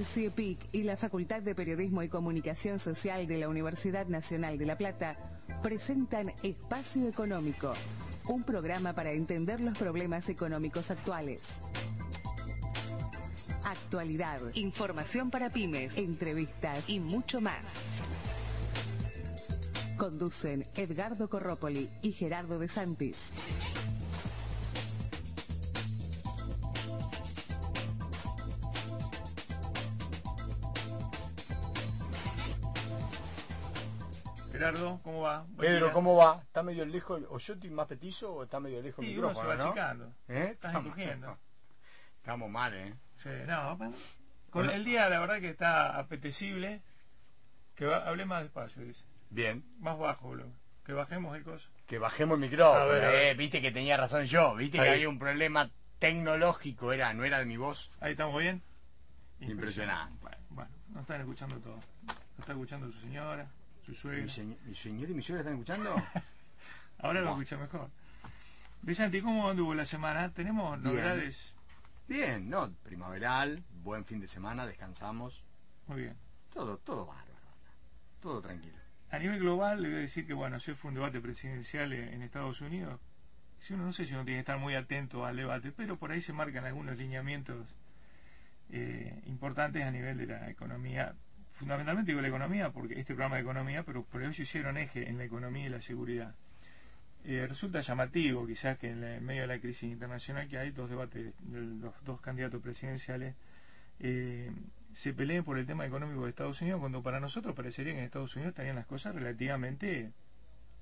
El CIEPIC y la Facultad de Periodismo y Comunicación Social de la Universidad Nacional de La Plata presentan Espacio Económico, un programa para entender los problemas económicos actuales. Actualidad, información para pymes, entrevistas y mucho más. Conducen Edgardo Corrópoli y Gerardo De Santis. Gerardo, ¿cómo va? Buen Pedro, día. ¿cómo va? ¿Está medio lejos? ¿O yo estoy más petizo o está medio lejos el Sí, uno se micrófono, va no? achicando. ¿Eh? Estás encogiendo. Estamos mal, ¿eh? Sí, no, bueno. Con Bueno. el día, la verdad que está apetecible. Que va, hable más despacio, dice. Bien. Más bajo, boludo. Que bajemos el coso. Que bajemos el micrófono, ver. ¿eh? Viste que tenía razón yo. Viste que había un problema tecnológico, era no era de mi voz. Ahí estamos bien. Impresionante. Bueno, bueno, nos están escuchando todo. Nos está escuchando su señora, ¿Mi, suegra. señ- mi señor y mi suegra están escuchando? Ahora lo escucha mejor. Vicente, ¿cómo anduvo la semana? ¿Tenemos novedades? Bien, ¿no? Primaveral, buen fin de semana, descansamos. Muy bien. Todo, todo bárbaro. Todo tranquilo. A nivel global, le voy a decir que, bueno, ayer fue un debate presidencial en en Estados Unidos. Si uno no sé si uno tiene que estar muy atento al debate, pero por ahí se marcan algunos lineamientos eh, importantes a nivel de la economía. Fundamentalmente digo la economía, porque este programa de economía, pero por eso hicieron eje en la economía y la seguridad. Eh, resulta llamativo, quizás, que en, la- en medio de la crisis internacional que hay, dos debates de los dos candidatos presidenciales eh, se peleen por el tema económico de Estados Unidos, cuando para nosotros parecería que en Estados Unidos estarían las cosas relativamente,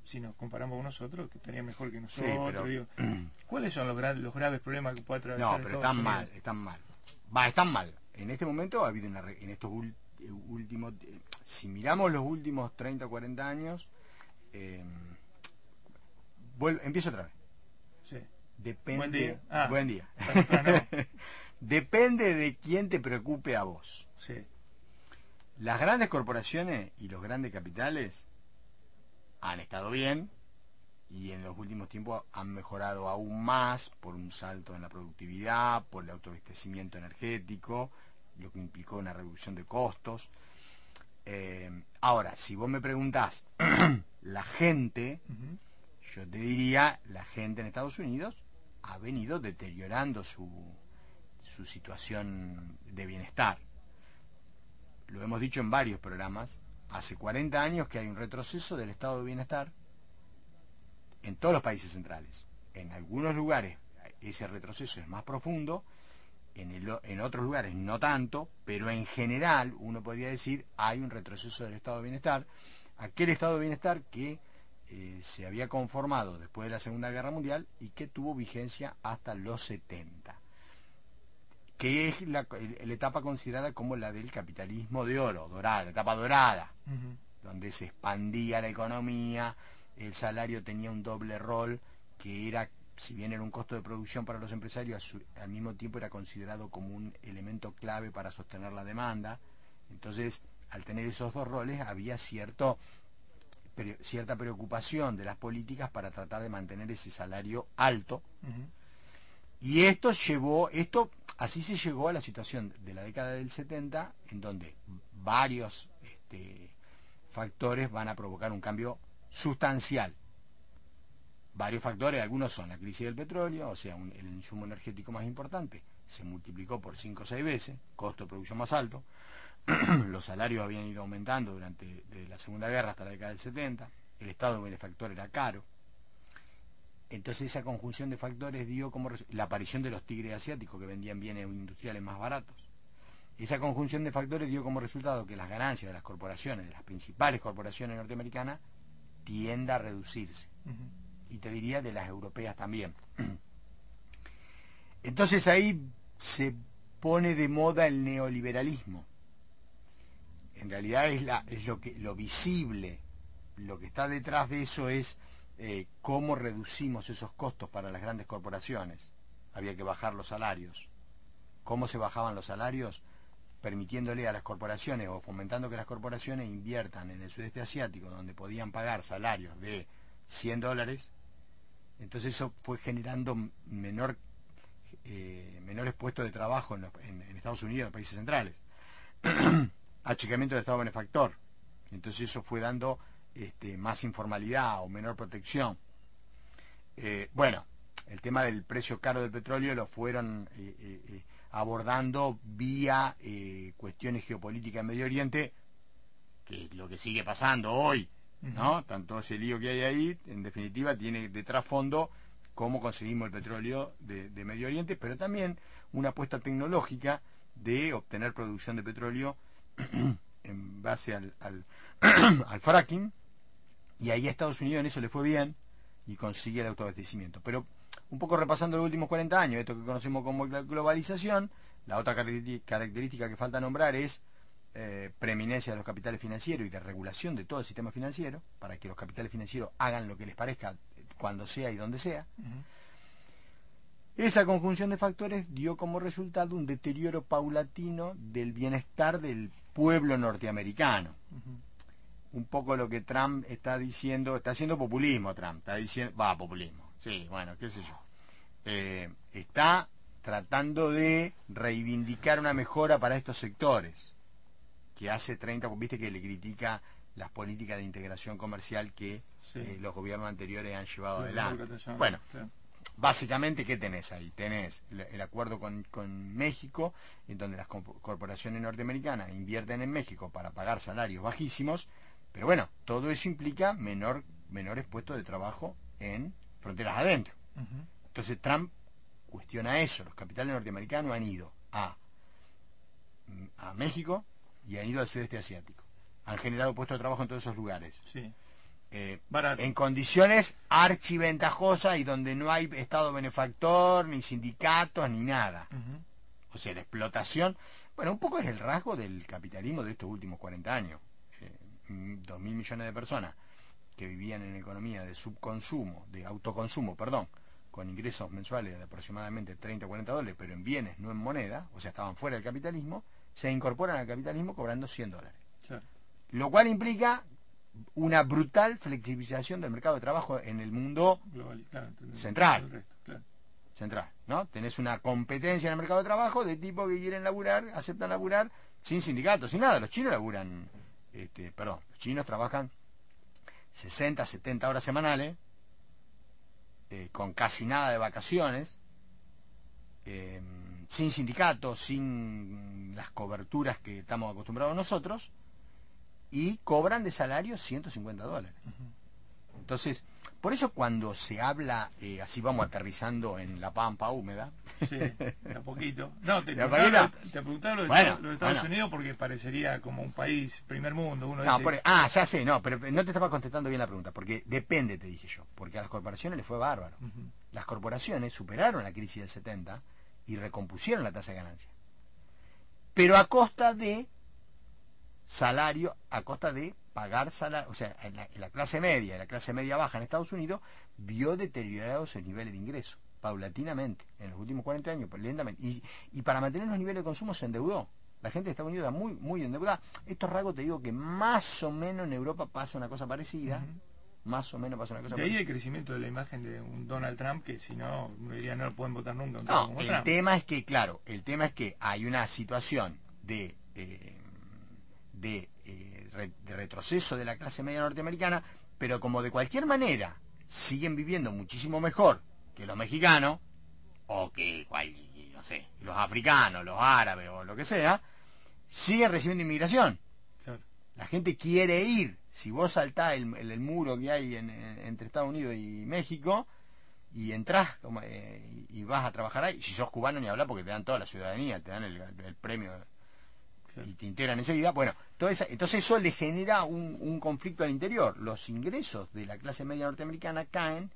si nos comparamos con nosotros, que estarían mejor que nosotros. pero- digo. ¿Cuáles son los, gra- los graves problemas que puede atravesar No, pero Estados están Unidos? mal, están mal. Va, están mal. En este momento ha habido una re- en estos eh, últimos, eh, si miramos los últimos 30 o 40 años, eh, vuelvo- empiezo otra vez. Sí. Depende. Buen día. Ah. Buen día. Está temprano. Depende de quién te preocupe a vos. Sí. Las grandes corporaciones y los grandes capitales han estado bien y en los últimos tiempos han mejorado aún más por un salto en la productividad, por el autoabastecimiento energético, lo que implicó una reducción de costos. Eh, ahora, si vos me preguntás, la gente, yo te diría, la gente en Estados Unidos ha venido deteriorando su, su situación de bienestar. Lo hemos dicho en varios programas. Hace 40 años que hay un retroceso del estado de bienestar en todos los países centrales. En algunos lugares ese retroceso es más profundo, en, el o- en otros lugares no tanto, pero en general uno podría decir hay un retroceso del estado de bienestar. Aquel estado de bienestar que eh, se había conformado después de la Segunda Guerra Mundial y que tuvo vigencia hasta los 70, que es la, la etapa considerada como la del capitalismo de oro, dorada, la etapa dorada, donde se expandía la economía, el salario tenía un doble rol, que era, si bien era un costo de producción para los empresarios, al mismo tiempo era considerado como un elemento clave para sostener la demanda. Entonces, al tener esos dos roles, había cierto pre- cierta preocupación de las políticas para tratar de mantener ese salario alto y esto llevó, esto, así se llegó a la situación de la década del 70, en donde varios este, factores van a provocar un cambio sustancial. Varios factores, algunos son la crisis del petróleo, o sea, el insumo energético más importante, se multiplicó por 5 o 6 veces, costo de producción más alto, los salarios habían ido aumentando durante la Segunda Guerra hasta la década del 70, el Estado benefactor era caro, entonces esa conjunción de factores dio como la aparición de los tigres asiáticos que vendían bienes industriales más baratos. Esa conjunción de factores dio como resultado que las ganancias de las corporaciones, de las principales corporaciones norteamericanas, tienda a reducirse. Y te diría de las europeas también. Entonces ahí se pone de moda el neoliberalismo. En realidad es, la, es lo, que, lo visible, lo que está detrás de eso es eh, cómo reducimos esos costos para las grandes corporaciones. Había que bajar los salarios. ¿Cómo se bajaban los salarios? Permitiéndole a las corporaciones o fomentando que las corporaciones inviertan en el sudeste asiático, donde podían pagar salarios de 100 dólares. Entonces eso fue generando menor eh, menores puestos de trabajo en, Estados Unidos, en los países centrales. Achicamiento del Estado benefactor. Entonces eso fue dando este, más informalidad o menor protección. Eh, bueno, el tema del precio caro del petróleo lo fueron eh, abordando vía cuestiones geopolíticas en Medio Oriente, que es lo que sigue pasando hoy, ¿no? Tanto ese lío que hay ahí, en definitiva, tiene de trasfondo cómo conseguimos el petróleo de, Medio Oriente, pero también una apuesta tecnológica de obtener producción de petróleo en base al, al, fracking, y ahí a Estados Unidos en eso le fue bien y consigue el autoabastecimiento. Pero un poco repasando los últimos 40 años, esto que conocemos como globalización, la otra característica que falta nombrar es eh, preeminencia de los capitales financieros y de regulación de todo el sistema financiero, para que los capitales financieros hagan lo que les parezca cuando sea y donde sea. Esa conjunción de factores dio como resultado un deterioro paulatino del bienestar del pueblo norteamericano. Un poco lo que Trump está diciendo, está haciendo populismo Trump, está diciendo, va, populismo, sí, bueno, qué sé yo. Eh, está tratando de reivindicar una mejora para estos sectores, que hace 30, viste que le critica las políticas de integración comercial que eh, los gobiernos anteriores han llevado adelante. Bueno, básicamente, ¿qué tenés ahí? Tenés el, acuerdo con, México, en donde las corporaciones norteamericanas invierten en México para pagar salarios bajísimos, pero bueno, todo eso implica menor, menores puestos de trabajo en fronteras adentro. Entonces Trump cuestiona eso. Los capitales norteamericanos han ido a, a México y han ido al sudeste asiático han generado puestos de trabajo en todos esos lugares. Sí. Eh, en condiciones archiventajosas y donde no hay Estado benefactor, ni sindicatos, ni nada. O sea, la explotación. Bueno, un poco es el rasgo del capitalismo de estos últimos 40 años. Eh, dos mil millones de personas que vivían en economía de subconsumo, de autoconsumo, perdón, con ingresos mensuales de aproximadamente 30 o 40 dólares, pero en bienes, no en moneda, o sea, estaban fuera del capitalismo, se incorporan al capitalismo cobrando 100 dólares. Lo cual implica una brutal flexibilización del mercado de trabajo en el mundo central. Central, ¿no? Tenés una competencia en el mercado de trabajo de tipo que quieren laburar, aceptan laburar sin sindicatos, sin nada. Los chinos laburan, este, perdón, los chinos trabajan 60, 70 horas semanales, eh, con casi nada de vacaciones, eh, sin sindicatos, sin las coberturas que estamos acostumbrados nosotros, y cobran de salario 150 dólares. Entonces, por eso cuando se habla, eh, así vamos aterrizando en la pampa húmeda. Sí, a poquito. No, te, preguntaba, te preguntaba lo de, los Estados Unidos porque parecería como un país primer mundo. Uno no, e, ah, ya sé, no, pero no te estaba contestando bien la pregunta, porque depende, te dije yo, porque a las corporaciones les fue bárbaro. Las corporaciones superaron la crisis del 70 y recompusieron la tasa de ganancia. Pero a costa de salario a costa de pagar salario, o sea, la, clase media, la clase media baja en Estados Unidos vio deteriorados el niveles de ingreso, paulatinamente, en los últimos 40 años, pues, lentamente. Y, y para mantener los niveles de consumo se endeudó. La gente de Estados Unidos está muy, muy endeudada. Estos rasgos te digo que más o menos en Europa pasa una cosa parecida. Más o menos pasa una cosa de ahí el crecimiento de la imagen de un Donald Trump que si no, diría no lo pueden votar nunca. no, el tema es que, claro, el tema es que hay una situación de eh, de, eh, de retroceso de la clase media norteamericana, pero como de cualquier manera siguen viviendo muchísimo mejor que los mexicanos, o que, no sé, los africanos, los árabes o lo que sea, siguen recibiendo inmigración. La gente quiere ir. Si vos saltás el, el, muro que hay entre Estados Unidos y México y entrás eh, y, vas a trabajar ahí, si sos cubano ni hablar porque te dan toda la ciudadanía, te dan el, el premio y te integran enseguida. Bueno, entonces eso le genera un, conflicto al interior. Los ingresos de la clase media norteamericana caen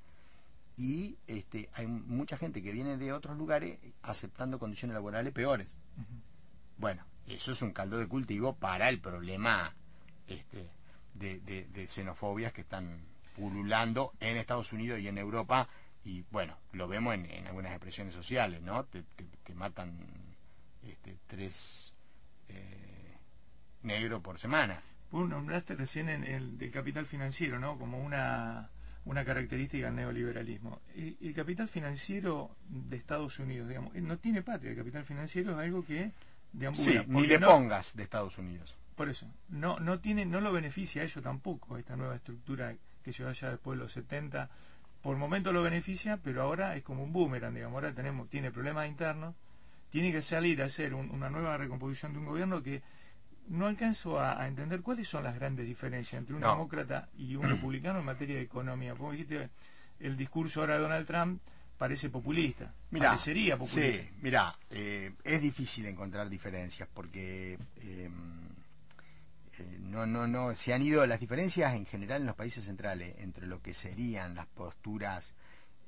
y este, hay mucha gente que viene de otros lugares aceptando condiciones laborales peores. Bueno, eso es un caldo de cultivo para el problema este, de, de, xenofobias que están pululando en Estados Unidos y en Europa y bueno, lo vemos en, algunas expresiones sociales, ¿no? Te, matan este, tres eh, negros por semana. Vos nombraste recién en el del capital financiero, ¿no? Como una, una característica del neoliberalismo. El, capital financiero de Estados Unidos, digamos, no tiene patria. El capital financiero es algo que deambula. Sí, ni le pongas de Estados Unidos. Por eso, no, no, tiene, no lo beneficia a ellos tampoco, esta nueva estructura que se vaya después de los 70. Por el momento lo beneficia, pero ahora es como un boomerang, digamos, ahora tenemos, tiene problemas internos, tiene que salir a hacer una nueva recomposición de un gobierno que no alcanzo a, entender cuáles son las grandes diferencias entre un demócrata y un republicano en materia de economía. Como dijiste, el discurso ahora de Donald Trump parece populista. Mirá, parecería populista. Sí, mira, eh, es difícil encontrar diferencias porque eh, no, no, no, se han ido las diferencias en general en los países centrales entre lo que serían las posturas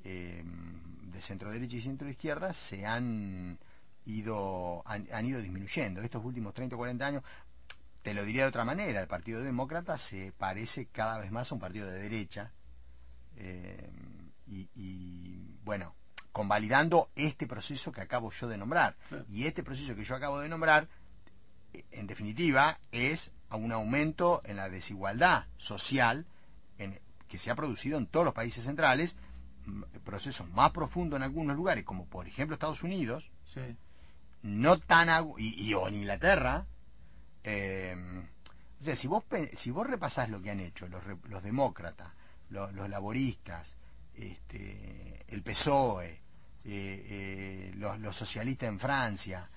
em, de centro derecha y centro izquierda se han ido han, ido disminuyendo. Estos últimos 30 o 40 años te lo diría de otra manera el Partido Demócrata se parece cada vez más a un partido de derecha em, y, bueno convalidando este proceso que acabo yo de nombrar. Y este proceso que yo acabo de nombrar en definitiva es a un aumento en la desigualdad social en, que se ha producido en todos los países centrales, procesos más profundos en algunos lugares, como por ejemplo Estados Unidos, no tan y, o en Inglaterra. Eh, o sea, si vos, si vos repasás lo que han hecho los, los demócratas, los, laboristas, este, el PSOE, eh, eh, los, los, socialistas en Francia,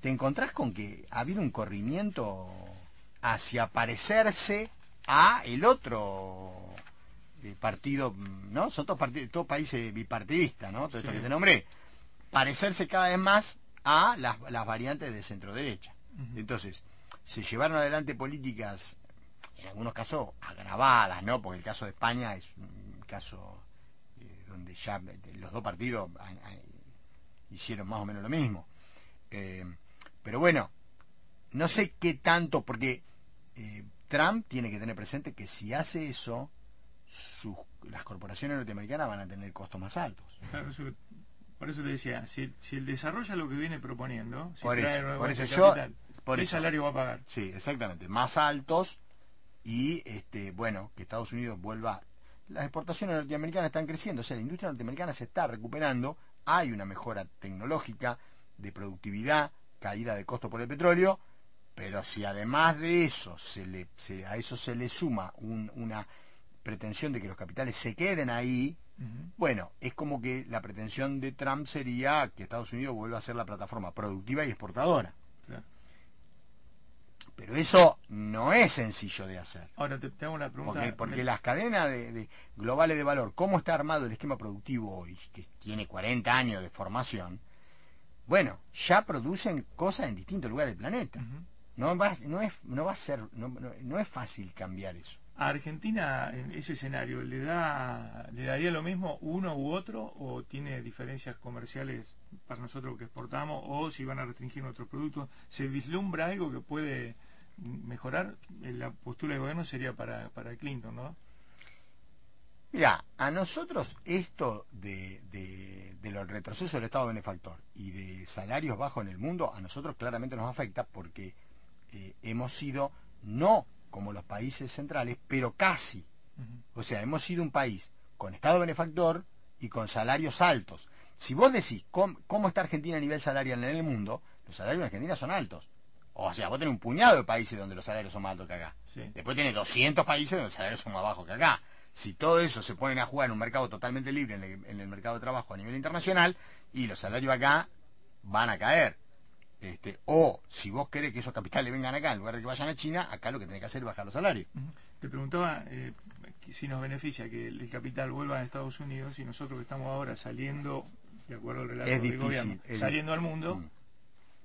te encontrás con que ha habido un corrimiento hacia parecerse a el otro eh, partido, ¿no? Son todos, todos países bipartidistas, ¿no? Todo esto que te nombré. Parecerse cada vez más a las, las variantes de centro derecha. Entonces, se llevaron adelante políticas, en algunos casos agravadas, ¿no? Porque el caso de España es un caso eh, donde ya los dos partidos hicieron más o menos lo mismo. Eh, pero bueno, no sé qué tanto, porque eh, Trump tiene que tener presente que si hace eso, las corporaciones norteamericanas van a tener costos más altos. por eso te decía, si, si él desarrolla lo que viene proponiendo, por eso, por eso yo, ¿qué salario va a pagar? Sí, exactamente, más altos y este bueno que Estados Unidos vuelva. Las exportaciones norteamericanas están creciendo, o sea, la industria norteamericana se está recuperando, hay una mejora tecnológica de productividad caída de costo por el petróleo, pero si además de eso se le, a eso se le suma una pretensión de que los capitales se queden ahí, bueno, es como que la pretensión de Trump sería que Estados Unidos vuelva a ser la plataforma productiva y exportadora. Pero eso no es sencillo de hacer. Ahora te, hago una pregunta. Porque, las cadenas de, globales de valor, cómo está armado el esquema productivo hoy, que tiene 40 años de formación, bueno, ya producen cosas en distintos lugares del planeta. no, va, no, es, no va a ser, no, no, es fácil cambiar eso. ¿A Argentina en ese escenario le da le daría lo mismo uno u otro o tiene diferencias comerciales para nosotros que exportamos o si van a restringir nuestros productos? ¿Se vislumbra algo que puede mejorar? La postura del gobierno sería para, para Clinton, ¿no? Mira, a nosotros esto de, de, de los retrocesos del Estado benefactor y de salarios bajos en el mundo, a nosotros claramente nos afecta porque eh, hemos sido, no como los países centrales, pero casi. O sea, hemos sido un país con Estado benefactor y con salarios altos. Si vos decís cómo, está Argentina a nivel salarial en el mundo, los salarios en Argentina son altos. O sea, vos tenés un puñado de países donde los salarios son más altos que acá. Después tenés 200 países donde los salarios son más bajos que acá si todo eso se ponen a jugar en un mercado totalmente libre en el, mercado de trabajo a nivel internacional y los salarios acá van a caer. Este, o si vos querés que esos capitales vengan acá en lugar de que vayan a China, acá lo que tenés que hacer es bajar los salarios. Te preguntaba eh, si nos beneficia que el, capital vuelva a Estados Unidos y nosotros que estamos ahora saliendo, de acuerdo al relato del gobierno, saliendo al mundo, mm.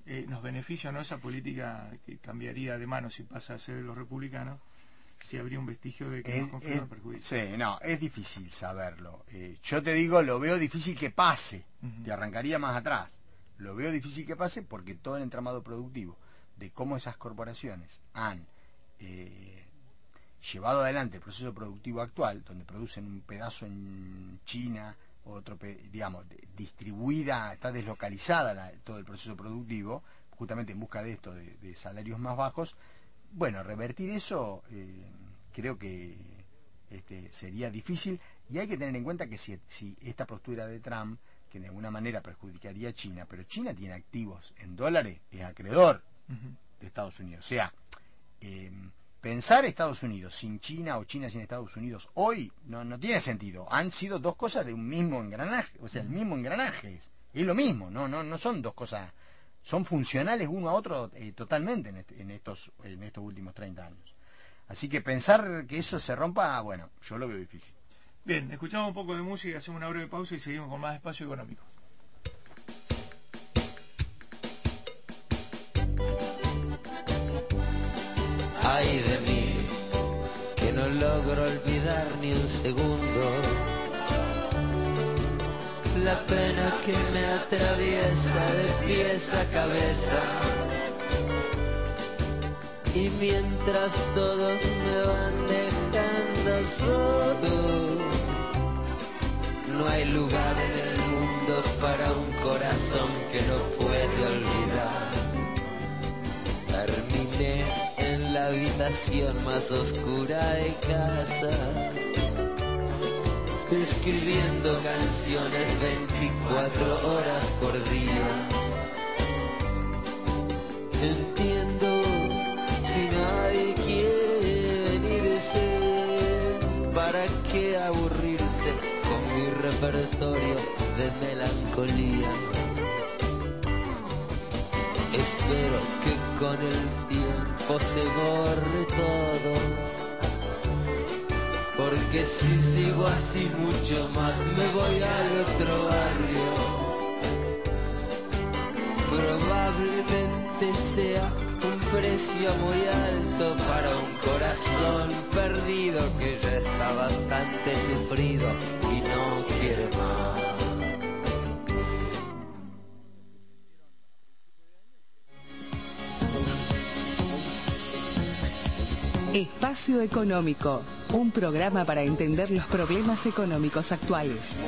eh, ¿nos beneficia o no esa política que cambiaría de mano si pasa a ser los republicanos? Si habría un vestigio de que nos confirma perjuicio. Sí, no, es difícil saberlo. Eh, yo te digo, lo veo difícil que pase. Te arrancaría más atrás. Lo veo difícil que pase porque todo el entramado productivo de cómo esas corporaciones han eh, llevado adelante el proceso productivo actual, donde producen un pedazo en China, otro, digamos, distribuida, está deslocalizada todo el proceso productivo, justamente en busca de esto, de, salarios más bajos, bueno, revertir eso eh, creo que este, sería difícil y hay que tener en cuenta que si, si esta postura de Trump, que de alguna manera perjudicaría a China, pero China tiene activos en dólares, es acreedor de Estados Unidos. O sea, eh, pensar Estados Unidos sin China o China sin Estados Unidos hoy no, no tiene sentido. Han sido dos cosas de un mismo engranaje, o sea, el mismo engranaje es, lo mismo, no, no, no son dos cosas, son funcionales uno a otro eh, totalmente en, este, en, estos, en estos últimos 30 años. Así que pensar que eso se rompa, bueno, yo lo veo difícil. Bien, escuchamos un poco de música, hacemos una breve pausa y seguimos con más espacio económico. Ay de mí, que no logro olvidar ni un segundo. La pena que me atraviesa de pies a cabeza. Y mientras todos me van dejando solo, no hay lugar en el mundo para un corazón que no puede olvidar. Terminé la habitación más oscura de casa, escribiendo canciones 24 horas por día. Entiendo si nadie quiere venirse, ¿para qué aburrirse con mi repertorio de melancolía? Espero que con el tiempo se borre todo. Porque si sigo así mucho más me voy al otro barrio. Probablemente sea un precio muy alto para un corazón perdido que ya está bastante sufrido Espacio Económico, un programa para entender los problemas económicos actuales.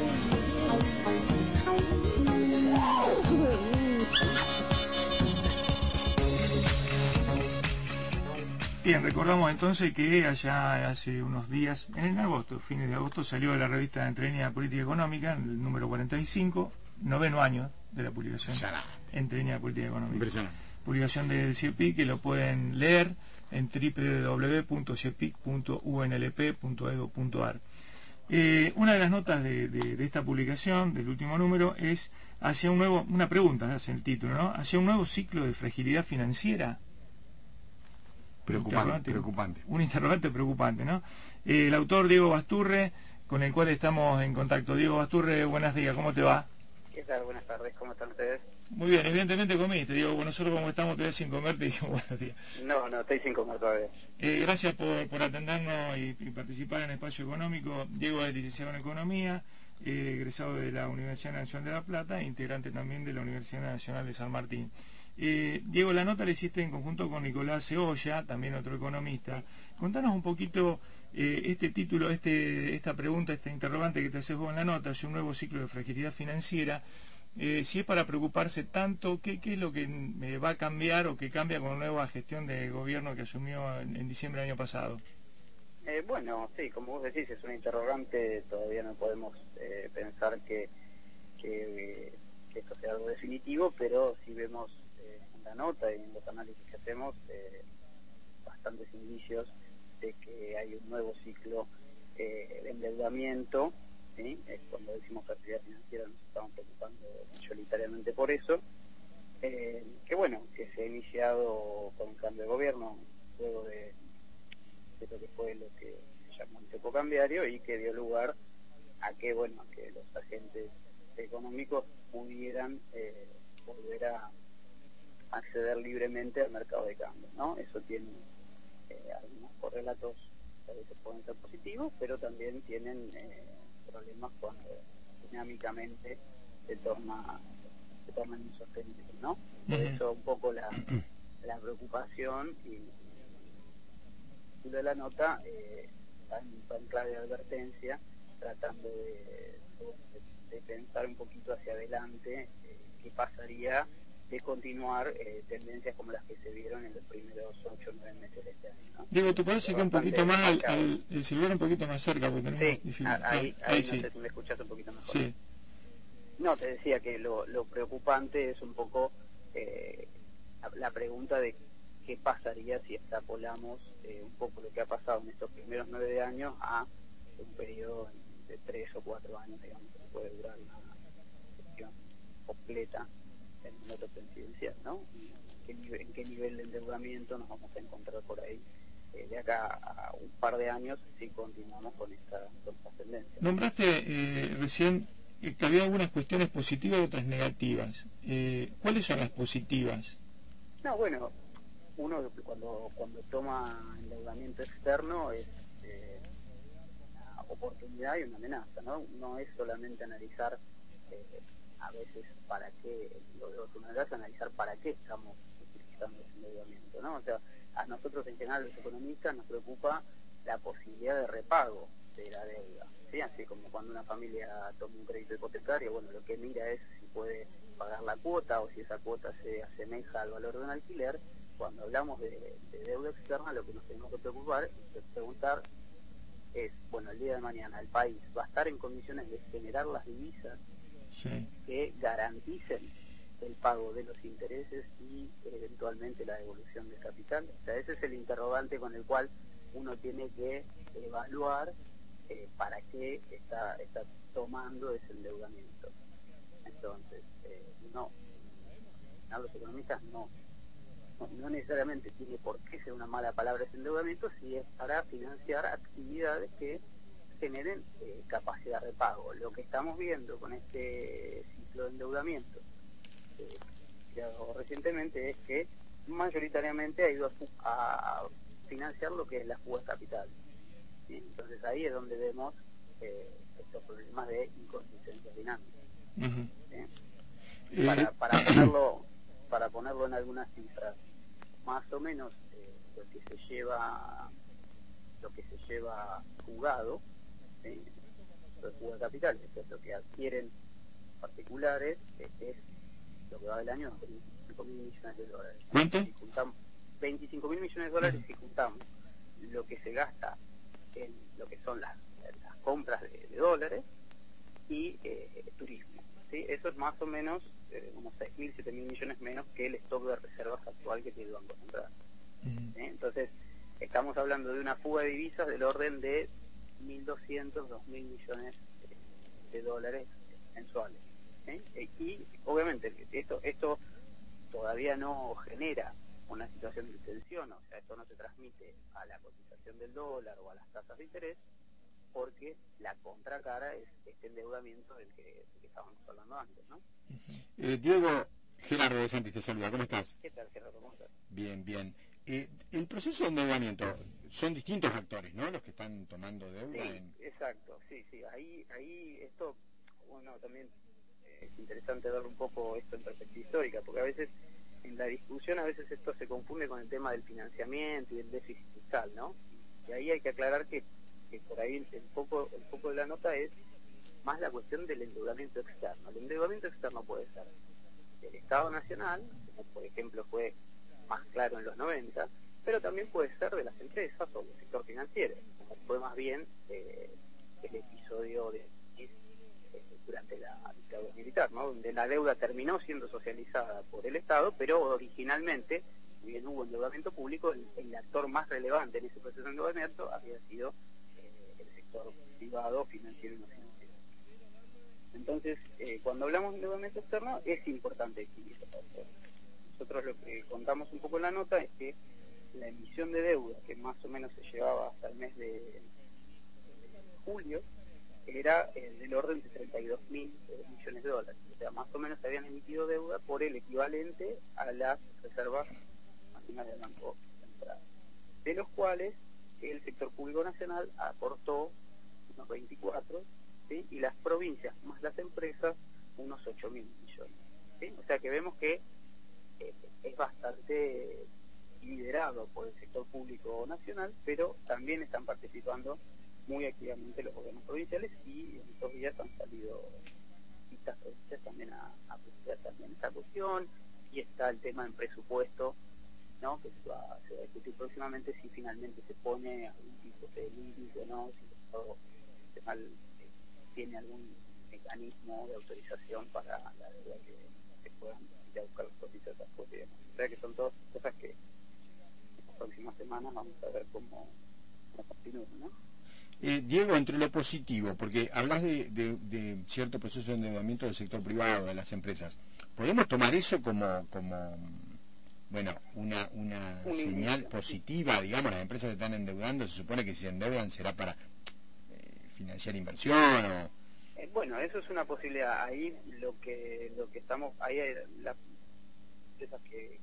Bien, recordamos entonces que allá hace unos días, en agosto, fines de agosto, salió de la revista Entre Política Económica, el número 45, noveno año de la publicación. Entre Política Económica. Impresionante. Publicación del CIEPI que lo pueden leer en www.cepic.unlp.edu.ar. Eh, una de las notas de, esta publicación, del último número, es hacia un nuevo, una pregunta, hace el título, ¿no? Hacia un nuevo ciclo de fragilidad financiera. Preocupante, preocupante. Un interrogante preocupante, ¿no? Eh, el autor Diego Basturre, con el cual estamos en contacto. Diego Basturre, buenas días, ¿cómo te va? ¿Qué tal? Buenas tardes, ¿cómo están ustedes? Muy bien, evidentemente comiste. Digo, bueno, nosotros como estamos todavía sin comer, te digo buenos días. No, no, estoy sin comer todavía. Eh, gracias por, por atendernos y, participar en Espacio Económico. Diego es licenciado en Economía, eh, egresado de la Universidad Nacional de La Plata integrante también de la Universidad Nacional de San Martín. Eh, Diego, la nota la hiciste en conjunto con Nicolás Cebolla, también otro economista. Contanos un poquito este título, este, esta pregunta, este interrogante que te haces vos en la nota, es un nuevo ciclo de fragilidad financiera. Eh, si es para preocuparse tanto, ¿qué, es lo que eh, va a cambiar o que cambia con la nueva gestión de gobierno que asumió en, diciembre del año pasado? Eh, bueno, sí, como vos decís, es un interrogante, todavía no podemos pensar que, que, esto sea algo definitivo, pero si vemos en la nota y en los análisis que hacemos, bastantes indicios de que hay un nuevo ciclo de endeudamiento cuando decimos actividad financiera nos estamos preocupando mayoritariamente por eso, eh, que bueno, que se ha iniciado con un cambio de gobierno luego de, lo que fue lo que se llamó el tipo cambiario y que dio lugar a que bueno, que los agentes económicos pudieran eh, volver a acceder libremente al mercado de cambio, ¿no? Eso tiene eh, algunos correlatos veces pueden ser positivos, pero también tienen eh, problemas cuando dinámicamente se torna se tornan insostenibles, ¿no? Por eso un poco la, la preocupación y de la nota eh, tan, clave de advertencia, tratando de, de, pensar un poquito hacia adelante eh, qué pasaría de continuar eh, tendencias como las que se vieron en los primeros 8 o 9 meses de este año. ¿no? Diego, ¿te parece que un poquito más al, al, el celular un poquito más cerca? Porque tenemos sí, ahí, ah, ahí, no sé si me escuchas un poquito mejor. Sí. No, te decía que lo, lo preocupante es un poco eh, la pregunta de qué pasaría si extrapolamos eh, un poco lo que ha pasado en estos primeros nueve años a un periodo de tres o cuatro años, digamos, que puede durar una gestión completa en un otro presidencial, ¿no? ¿En qué, nivel, de endeudamiento nos vamos a encontrar por ahí eh, de acá a un par de años si continuamos con esta, con tendencia? Nombraste eh, recién que había algunas cuestiones positivas y otras negativas. Eh, ¿Cuáles son las positivas? No, bueno, uno cuando, cuando toma endeudamiento externo es eh, una oportunidad y una amenaza, ¿no? No es solamente analizar eh, a veces para qué, lo de oportunidad es analizar para qué estamos utilizando ese endeudamiento, ¿no? O sea, a nosotros en general los economistas nos preocupa la posibilidad de repago de la deuda, ¿sí? Así como cuando una familia toma un crédito hipotecario, bueno, lo que mira es si puede pagar la cuota o si esa cuota se asemeja al valor de un alquiler, cuando hablamos de, deuda externa, lo que nos tenemos que preocupar y preguntar es, bueno, el día de mañana el país va a estar en condiciones de generar las divisas que garanticen el pago de los intereses y eventualmente la devolución del capital. O sea, ese es el interrogante con el cual uno tiene que evaluar eh, para qué está, está tomando ese endeudamiento. Entonces, eh, no, los economistas no no, necesariamente tiene por qué ser una mala palabra ese endeudamiento si es para financiar actividades que generen eh, capacidad de pago. Lo que estamos viendo con este ciclo de endeudamiento eh, recientemente es que mayoritariamente ha ido a, financiar lo que es la fuga capital. Entonces ahí es donde vemos eh, estos problemas de inconsistencia dinámica. para, para, ponerlo, para ponerlo en algunas cifras, más o menos eh, lo que se lleva lo que se lleva jugado ¿sí? lo de capital es lo que adquieren particulares es lo que va del año 25 mil millones de dólares ¿cuánto? 25 mil millones de dólares si juntamos lo que se gasta en lo que son las, las compras de, dólares y eh, turismo ¿sí? eso es más o menos eh, unos 6.000, 7.000 millones menos que el stock de reservas actual que tiene el Banco Central. ¿Eh? Entonces, estamos hablando de una fuga de divisas del orden de 1.200, 2.000 millones de dólares mensuales. ¿eh? Y obviamente esto, esto todavía no genera una situación de tensión, o sea, esto no se transmite a la cotización del dólar o a las tasas de interés, porque la contracara es este endeudamiento del que, estábamos hablando antes, ¿no? Eh, Diego, Gerardo de Santis te saluda, ¿cómo estás? ¿Qué tal, Gerardo? ¿Cómo estás? Bien, bien. Eh, el proceso de endeudamiento, son distintos actores, ¿no? Los que están tomando deuda. Sí, exacto, sí, sí. Ahí, ahí esto, bueno, también eh, es interesante ver un poco esto en perspectiva histórica, porque a veces en la discusión a veces esto se confunde con el tema del financiamiento y el déficit fiscal, ¿no? Y ahí hay que aclarar que que por ahí el foco, el foco de la nota es más la cuestión del endeudamiento externo. El endeudamiento externo puede ser del Estado Nacional, como por ejemplo fue más claro en los 90, pero también puede ser de las empresas o del sector financiero, fue más bien eh, el episodio de eh, durante la dictadura militar, ¿no? donde la deuda terminó siendo socializada por el Estado, pero originalmente, si bien hubo endeudamiento público, el, el actor más relevante en ese proceso de endeudamiento había sido privado, financiero y no financiero. Entonces, eh, cuando hablamos de endeudamiento externo, es importante distinguir Nosotros lo que contamos un poco en la nota es que la emisión de deuda, que más o menos se llevaba hasta el mes de julio, era eh, del orden de 32 mil eh, millones de dólares. O sea, más o menos se habían emitido deuda por el equivalente a las reservas nacionales del Banco Central. De los cuales el sector público nacional aportó unos 24 y las provincias más las empresas unos 8 mil millones. O sea que vemos que es bastante liderado por el sector público nacional, pero también están participando muy activamente los gobiernos provinciales y en estos días han salido estas provincias también a, a también esta cuestión y está el tema en presupuesto ¿no? que se va, se va a discutir próximamente si finalmente se pone algún tipo de límite o no, si el Estado eh, tiene algún mecanismo de autorización para la deuda que puedan ir a buscar las cositas de O sea que son todas cosas que las próximas semanas vamos a ver cómo, cómo continúan, ¿no? Eh, Diego, entre lo positivo, porque hablas de, de, cierto proceso de endeudamiento del sector privado, de las empresas, ¿podemos tomar eso como, como bueno, una, una señal positiva, digamos, las empresas se están endeudando, se supone que si se endeudan será para eh, financiar inversión o... Eh, bueno, eso es una posibilidad. Ahí lo que lo que estamos, ahí hay las empresas que,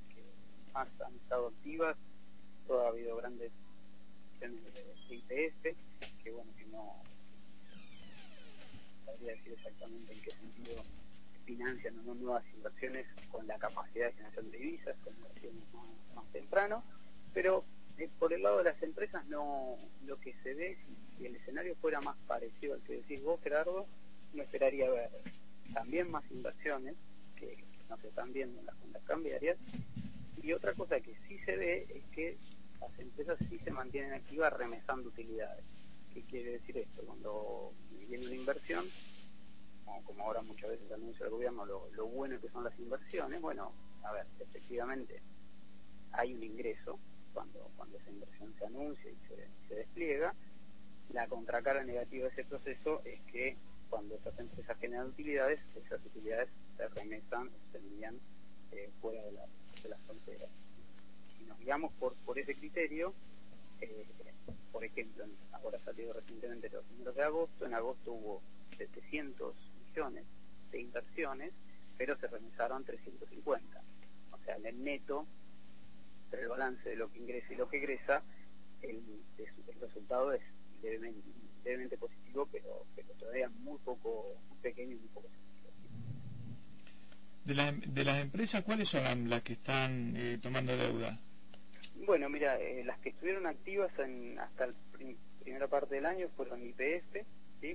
más han estado activas, todo ha habido grandes de IPF, que bueno, que no sabría decir exactamente en qué sentido financian no nuevas inversiones con la capacidad de generación de divisas, como decíamos más, temprano, pero eh, por el lado de las empresas no lo que se ve, si, el escenario fuera más parecido al que decís vos, Gerardo, no esperaría ver también más inversiones que, no se están viendo en las cuentas cambiarias, y otra cosa que sí se ve es que las empresas sí se mantienen activas remesando utilidades. ¿Qué quiere decir esto? Cuando viene una inversión, como, ahora muchas veces anuncia el gobierno, lo, bueno que son las inversiones, bueno, a ver, efectivamente hay un ingreso cuando, cuando esa inversión se anuncia y se, despliega. La contracara negativa de ese proceso es que cuando esas empresas generan utilidades, esas utilidades se remesan, se envían eh, fuera de, la, de las fronteras. Si nos guiamos por, ese criterio, eh, por ejemplo, ahora salido recientemente los números de agosto, en agosto hubo 700 de inversiones, pero se realizaron 350. O sea, en el neto, entre el balance de lo que ingresa y lo que egresa, el, resultado es levemente, positivo, pero, pero, todavía muy poco, muy pequeño y muy poco de, de las empresas, ¿cuáles son las que están eh, tomando deuda? Bueno, mira, eh, las que estuvieron activas en, hasta la primera parte del año fueron IPF,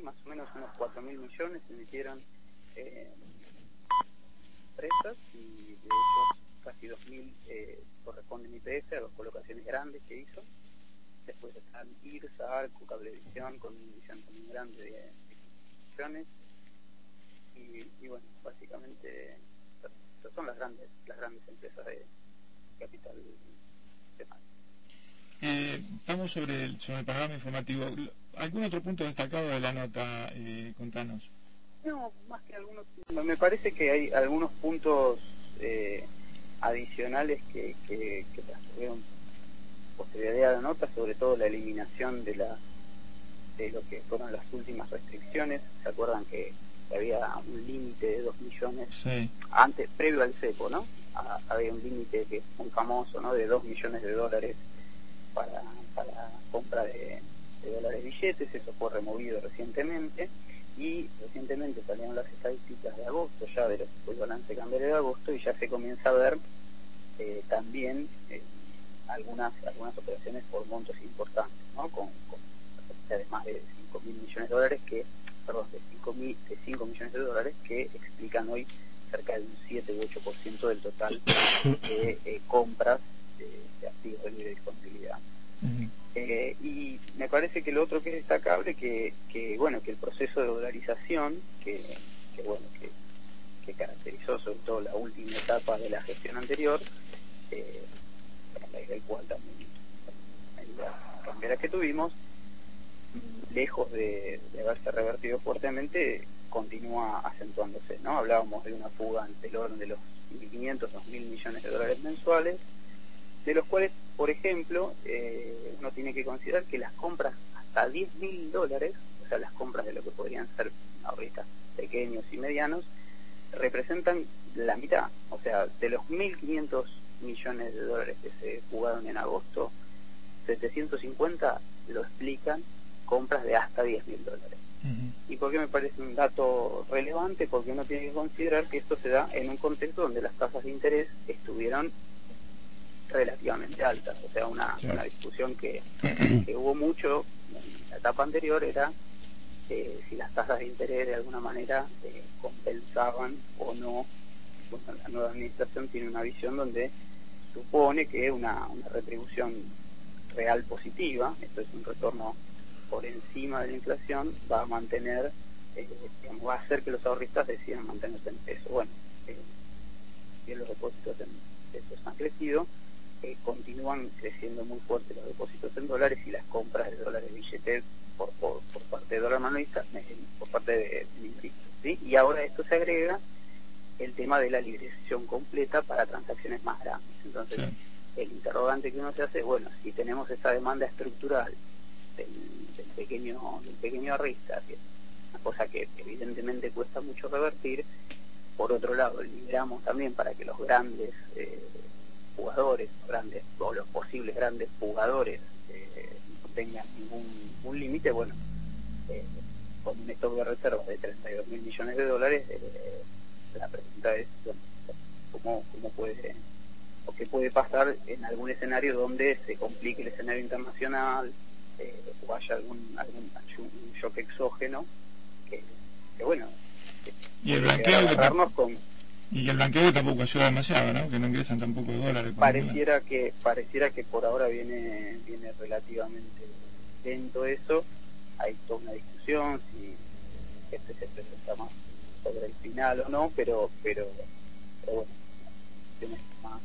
más o menos unos 4 mil millones se emitieron eh, presas y de esos casi 2 mil eh, corresponden IPF a las colocaciones grandes que hizo. Después están IRSA, Arco, Cablevisión, con una emisión también grande de, millones. Y, bueno, básicamente son las grandes las grandes empresas de capital eh, estamos sobre el, sobre el panorama informativo. ¿Algún otro punto destacado de la nota? Eh, contanos. No, más que algunos. Me parece que hay algunos puntos eh, adicionales que, que, que transcurrieron posterior a nota, sobre todo la eliminación de la de lo que fueron las últimas restricciones. ¿Se acuerdan que había un límite de 2 millones antes, previo al CEPO, ¿no? había un límite que es muy famoso, ¿no? De 2 millones de dólares para, para compra de, dólares billetes, eso fue removido recientemente y recientemente salieron las estadísticas de agosto ya de el balance cambiario de agosto y ya se comienza a ver eh, también eh, algunas algunas operaciones por montos importantes, ¿no? con, con de más de 5 mil millones de dólares que perdón, de 5, mil, de 5 millones de dólares que explican hoy cerca de un 7 u 8% del total de eh, compras de, activos de libre disponibilidad. Eh, y me parece que lo otro que es destacable que, que bueno que el proceso de dolarización que, que bueno que, que, caracterizó sobre todo la última etapa de la gestión anterior eh, el cual también la cambiara que tuvimos lejos de, haberse revertido fuertemente continúa acentuándose no hablábamos de una fuga ante el orden de los 1.500 2.000 millones de dólares mensuales de los cuales, por ejemplo, eh, uno tiene que considerar que las compras hasta 10 mil dólares, o sea, las compras de lo que podrían ser ahorita pequeños y medianos, representan la mitad. O sea, de los 1.500 millones de dólares que se jugaron en agosto, 750 lo explican, compras de hasta 10 mil dólares. ¿Y por qué me parece un dato relevante? Porque uno tiene que considerar que esto se da en un contexto donde las tasas de interés estuvieron relativamente altas. O sea, una, una discusión que, que, hubo mucho en la etapa anterior era eh, si las tasas de interés de alguna manera eh, compensaban o no. Bueno, la nueva administración tiene una visión donde supone que una, una retribución real positiva, esto es un retorno por encima de la inflación, va a mantener, eh, va a hacer que los ahorristas decidan mantenerse en peso. Bueno, eh, los depósitos en pesos han crecido, eh, continúan creciendo muy fuerte los depósitos en dólares y las compras de dólares billetes por, parte de dólar manualista, por parte de, de ¿sí? Y ahora esto se agrega el tema de la liberación completa para transacciones más grandes. Entonces, el interrogante que uno se hace, bueno, si tenemos esa demanda estructural del, pequeño del pequeño arrista, que es una cosa que evidentemente cuesta mucho revertir, por otro lado, liberamos también para que los grandes eh, jugadores, grandes o los posibles grandes jugadores eh, no tengan ningún, límite, bueno, eh, con un stock de reservas de 32 mil millones de dólares, la pregunta es ¿cómo, cómo puede o qué puede pasar en algún escenario donde se complique el escenario internacional eh, o haya algún, algún un shock exógeno que, bueno y el blanqueo con, y el blanqueo tampoco ayuda demasiado no que no ingresan tampoco dólares pareciera que pareciera que por ahora viene viene relativamente lento eso. Hay toda una discusión si este se presenta más sobre el final o no, pero, pero, pero bueno, más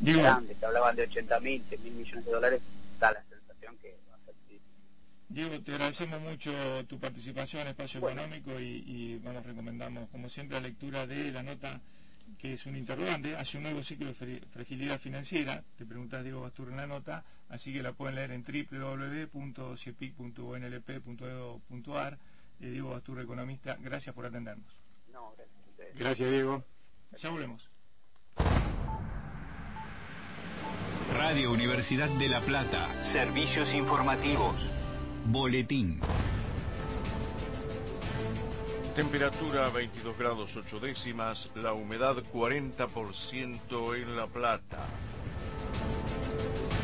Grandes, que hablaban de 80 mil, 100 mil millones de dólares, da la sensación que va a ser difícil. Diego, te agradecemos mucho tu participación en Espacio Económico y, y bueno, recomendamos, como siempre, la lectura de la nota que es un interrogante, hace un nuevo ciclo de fragilidad financiera, te preguntas Diego Bastur en la nota, así que la pueden leer en www.ciepic.unlp.edu.ar eh, Diego Bastur, economista, gracias por atendernos. No, gracias. Gracias, Diego. Ya volvemos. Radio Universidad de La Plata. Servicios informativos. Boletín. Temperatura 22 grados 8 décimas, la humedad 40% en La Plata.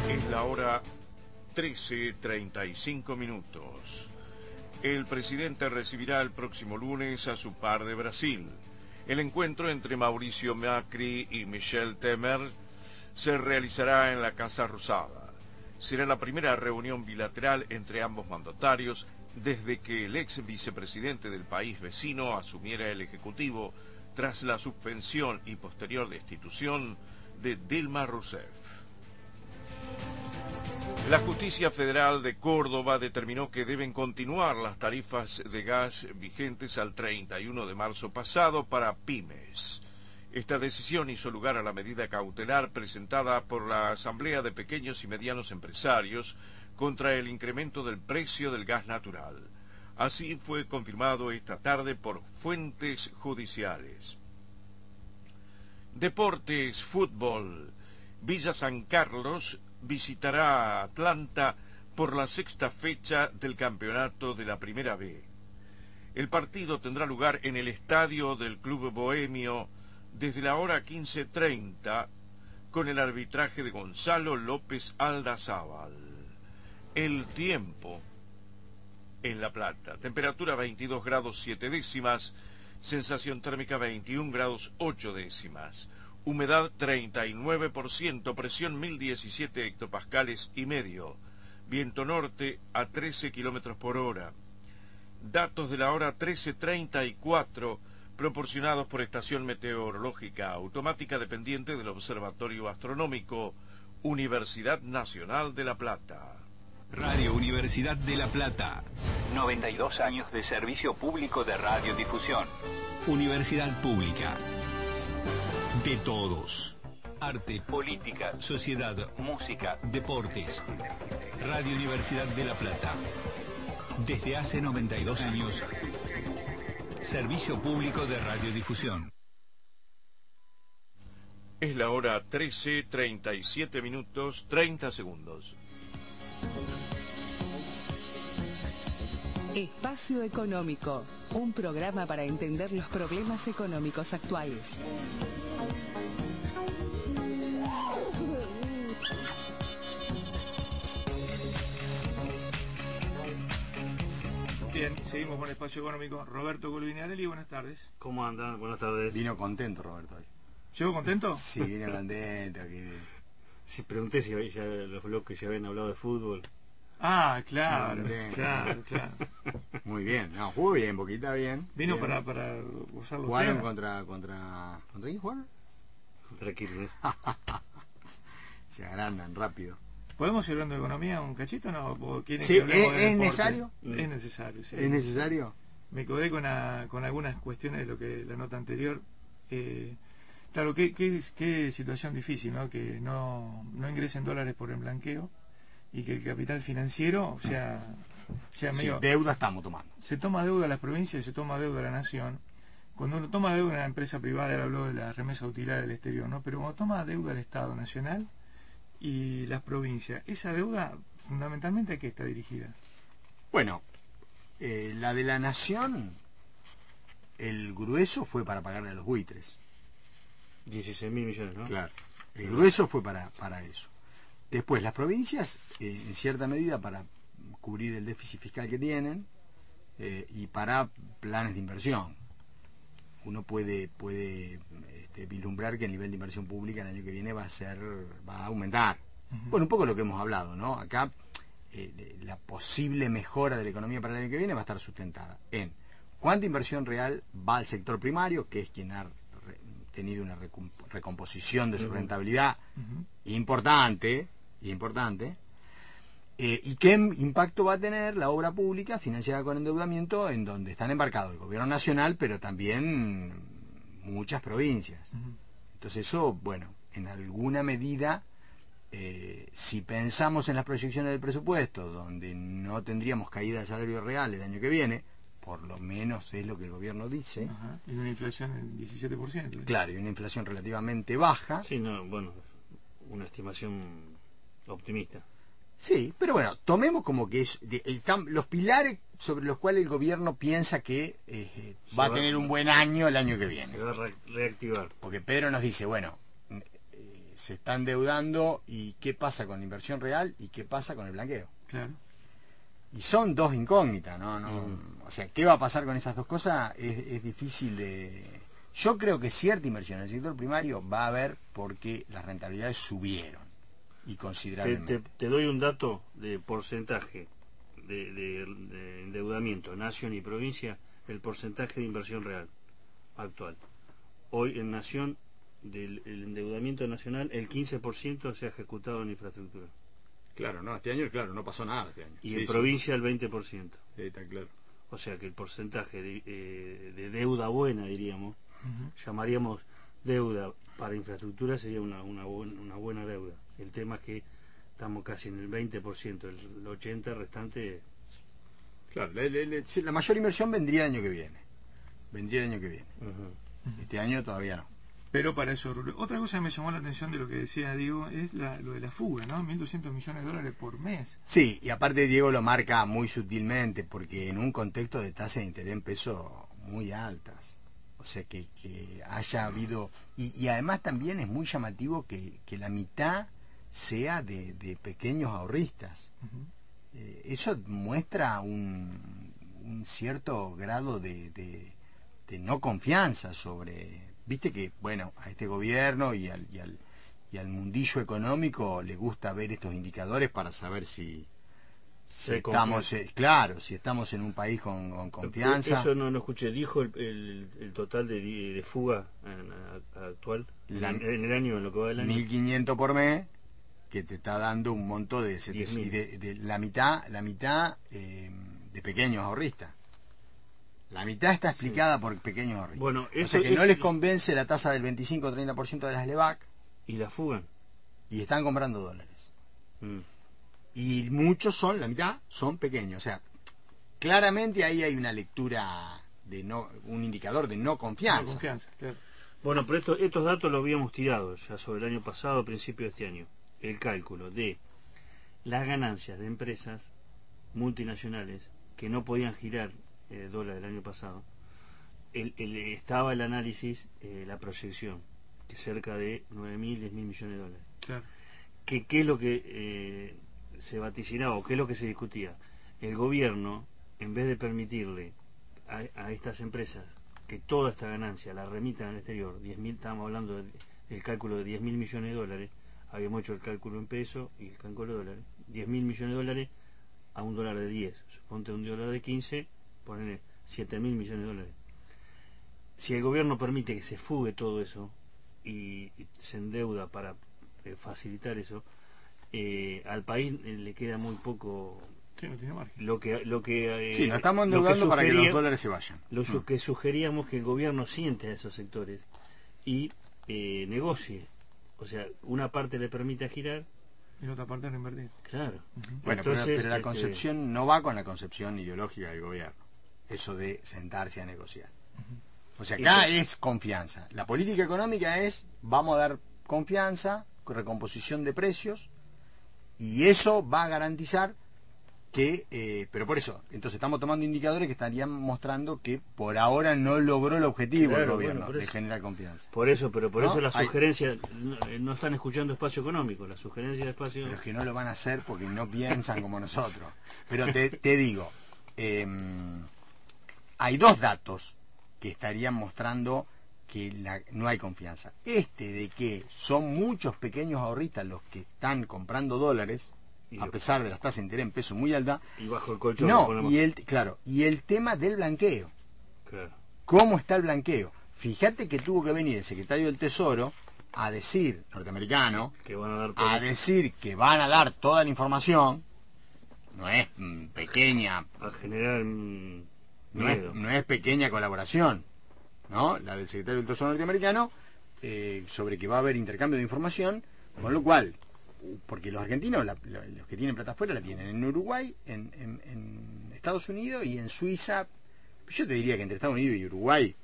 Es la hora 13.35 minutos. El presidente recibirá el próximo lunes a su par de Brasil. El encuentro entre Mauricio Macri y Michel Temer se realizará en la Casa Rosada. Será la primera reunión bilateral entre ambos mandatarios desde que el ex vicepresidente del país vecino asumiera el Ejecutivo tras la suspensión y posterior destitución de Dilma Rousseff. La Justicia Federal de Córdoba determinó que deben continuar las tarifas de gas vigentes al 31 de marzo pasado para pymes. Esta decisión hizo lugar a la medida cautelar presentada por la Asamblea de Pequeños y Medianos Empresarios contra el incremento del precio del gas natural. Así fue confirmado esta tarde por fuentes judiciales. Deportes, fútbol. Villa San Carlos visitará Atlanta por la sexta fecha del campeonato de la Primera B. El partido tendrá lugar en el estadio del Club Bohemio desde la hora 15.30 con el arbitraje de Gonzalo López Aldazábal. El tiempo en La Plata. Temperatura 22 grados 7 décimas. Sensación térmica 21 grados 8 décimas humedad 39%, presión 1017 hectopascales y medio, viento norte a 13 kilómetros por hora. Datos de la hora 13.34 proporcionados por Estación Meteorológica Automática dependiente del Observatorio Astronómico, Universidad Nacional de La Plata. Radio Universidad de La Plata. 92 años de servicio público de radiodifusión. Universidad Pública de todos. Arte, política, sociedad, música, deportes. Radio Universidad de La Plata. Desde hace 92 años, servicio público de radiodifusión. Es la hora 13, 37 minutos, 30 segundos. Espacio Económico, un programa para entender los problemas económicos actuales. Seguimos con Espacio Económico. Roberto Colvinarelli, buenas tardes. ¿Cómo andan? Buenas tardes. Vino contento, Roberto. Hoy. ¿Llego contento? Sí, vino contento. que- Sí, pregunté si ya los bloques ya habían hablado de fútbol. Ah, claro, Bien. claro, claro. Muy bien. No, jugó bien, Boquita bien. Vino Bien. para, para usar los Jugaron contra, contra... ¿Contra quién jugaron? Contra Quilmes. Se agrandan rápido. ¿Podemos ir hablando de economía un cachito no? ¿O Sí, ¿es- necesario? Es necesario, sí. ¿Es necesario? Me quedé con, a- con algunas cuestiones de lo que la nota anterior. Eh, claro, qué, qué, qué situación difícil, ¿no? Que no, no ingresen dólares por el blanqueo y que el capital financiero sea, sea Sí, medio... deuda estamos tomando. se toma deuda a las provincias y se toma deuda a la nación. Cuando uno toma deuda a una empresa privada, él habló de la remesa utilidad del exterior, ¿no? Pero cuando toma deuda al Estado Nacional y las provincias, esa deuda fundamentalmente a qué está dirigida? Bueno, eh, la de la nación, el grueso fue para pagarle a los buitres. 16 mil millones, ¿no? Claro. El grueso fue para, para eso. Después, las provincias, eh, en cierta medida, para cubrir el déficit fiscal que tienen eh, y para planes de inversión. Uno puede, puede este, vislumbrar que el nivel de inversión pública el año que viene va a ser, va a aumentar. Bueno, un poco lo que hemos hablado, ¿no? Acá eh, la posible mejora de la economía para el año que viene va a estar sustentada en cuánta inversión real va al sector primario, que es quien ha tenido una recom- recomposición de su rentabilidad importante, importante, eh, y qué im- impacto va a tener la obra pública financiada con endeudamiento en donde están embarcados el gobierno nacional, pero también muchas provincias. Entonces eso, bueno, en alguna medida, eh, si pensamos en las proyecciones del presupuesto, donde no tendríamos caída del salario real el año que viene, por lo menos es lo que el gobierno dice, Ajá. Y una inflación del 17%. claro, y una inflación relativamente baja, Sí, no, bueno, una estimación optimista. Sí, pero bueno, tomemos como que es de- están los pilares sobre los cuales el gobierno piensa que eh, Se va a tener un buen año el año que viene. Se va a re- reactivar. Porque Pedro nos dice, bueno, eh, se está endeudando y qué pasa con la inversión real y qué pasa con el blanqueo. Claro. Y son dos incógnitas, ¿no? no O sea, ¿qué va a pasar con esas dos cosas? Es, es difícil de... Yo creo que cierta inversión en el sector primario va a haber porque las rentabilidades subieron y Te, considerablemente. te- te doy un dato de porcentaje de, de- de endeudamiento, nación y provincia, el porcentaje de inversión real actual. Hoy en nación, del el endeudamiento nacional, el 15% se ha ejecutado en infraestructura. Claro, no, este año, claro, no pasó nada este año. Y Sí, en sí. provincia el 20%. Sí, está claro. O sea que el porcentaje de, eh, de deuda buena, diríamos, llamaríamos deuda para infraestructura, sería una, una, buen- una buena deuda. El tema es que estamos casi en el 20%, el 80% restante. Claro, le- le- le- sí, la mayor inversión vendría el año que viene. Vendría el año que viene. Este año todavía no. Pero para eso, otra cosa que me llamó la atención de lo que decía Diego es la, lo de la fuga, ¿no? 1.200 millones de dólares por mes. Sí, y aparte Diego lo marca muy sutilmente, porque en un contexto de tasas de interés en peso muy altas. O sea, que, que haya habido... Y, y además también es muy llamativo que, que la mitad sea de, de pequeños ahorristas. Eh, eso muestra un, un cierto grado de, de- de no confianza sobre... Viste que, bueno, a este gobierno y al, y al, y al mundillo económico le gusta ver estos indicadores para saber si, estamos, eh, claro, si estamos en un país con, con confianza. Eso no lo escuché. ¿Dijo el, el- el total de, de fuga en- a- actual? La- en, en el año, en lo que va del año. 1500 por mes que te está dando un monto de, 700 y 10.000. de, de la mitad la mitad eh, de pequeños ahorristas la mitad está explicada por pequeños ahorristas Bueno, o sea que es- no les convence la tasa del 25 o 30% de las LEVAC ¿Y la fugan? y están comprando dólares Mm. y muchos son la mitad son pequeños o sea claramente ahí hay una lectura de no un indicador de no No confianza confianza, claro. Bueno, pero esto- estos datos los habíamos tirado ya sobre el año pasado, a principio de este año. El cálculo de las ganancias de empresas multinacionales que no podían girar eh, dólar el año pasado, el, el- estaba el análisis, eh, la proyección, que cerca de 9.000, 10.000 millones de dólares. Claro. que qué es lo que eh, se vaticinaba o qué es lo que se discutía. El gobierno, en vez de permitirle a, a estas empresas que toda esta ganancia la remitan al exterior, 10.000, estábamos hablando del, del cálculo de 10.000 millones de dólares, habíamos hecho el cálculo en peso y el cálculo de dólares, 10.000 millones de dólares a un dólar de 10, suponte un dólar de 15, ponele 7.000 millones de dólares. Si el gobierno permite que se fugue todo eso y, y se endeuda para eh, facilitar eso, eh, al país eh, le queda muy poco Sí, no tiene margen. lo que lo que eh, Sí, nos estamos lo que endeudando para que los dólares se vayan. lo su- Mm. que sugeríamos que el gobierno siente a esos sectores y eh, negocie o sea una parte le permite girar Y la otra parte reinvertir. claro Bueno, Entonces, pero, pero la este, concepción no va con la concepción ideológica del gobierno. Eso de sentarse a negociar. O sea, acá es confianza. La política económica es, vamos a dar confianza, recomposición de precios, y eso va a garantizar que, eh, pero por eso, entonces estamos tomando indicadores que estarían mostrando que por ahora no logró el objetivo Claro, el gobierno bueno, de generar confianza. por eso pero por No, eso la sugerencia no, eh, no están escuchando espacio económico la sugerencia de espacio Pero es que no lo van a hacer porque no piensan como nosotros. Pero te, te digo, em, hay dos datos que estarían mostrando que la- no hay confianza. Este de que son muchos pequeños ahorristas los que están comprando dólares, a pesar de las tasas de interés en peso muy alta. y bajo el colchón No, y el, claro, y el tema del blanqueo. claro. ¿Cómo está el blanqueo? Fíjate que tuvo que venir el secretario del Tesoro a decir, norteamericano, que van a dar a decir que van a dar toda la información, no es mm, pequeña, a generar mm, no es, no es pequeña colaboración, ¿no? La del secretario del Tesoro norteamericano, eh, sobre que va a haber intercambio de información, con lo cual, porque los argentinos, la- los que tienen plata afuera, la tienen en Uruguay, en, en- en Estados Unidos y en Suiza. Yo te diría que entre Estados Unidos y Uruguay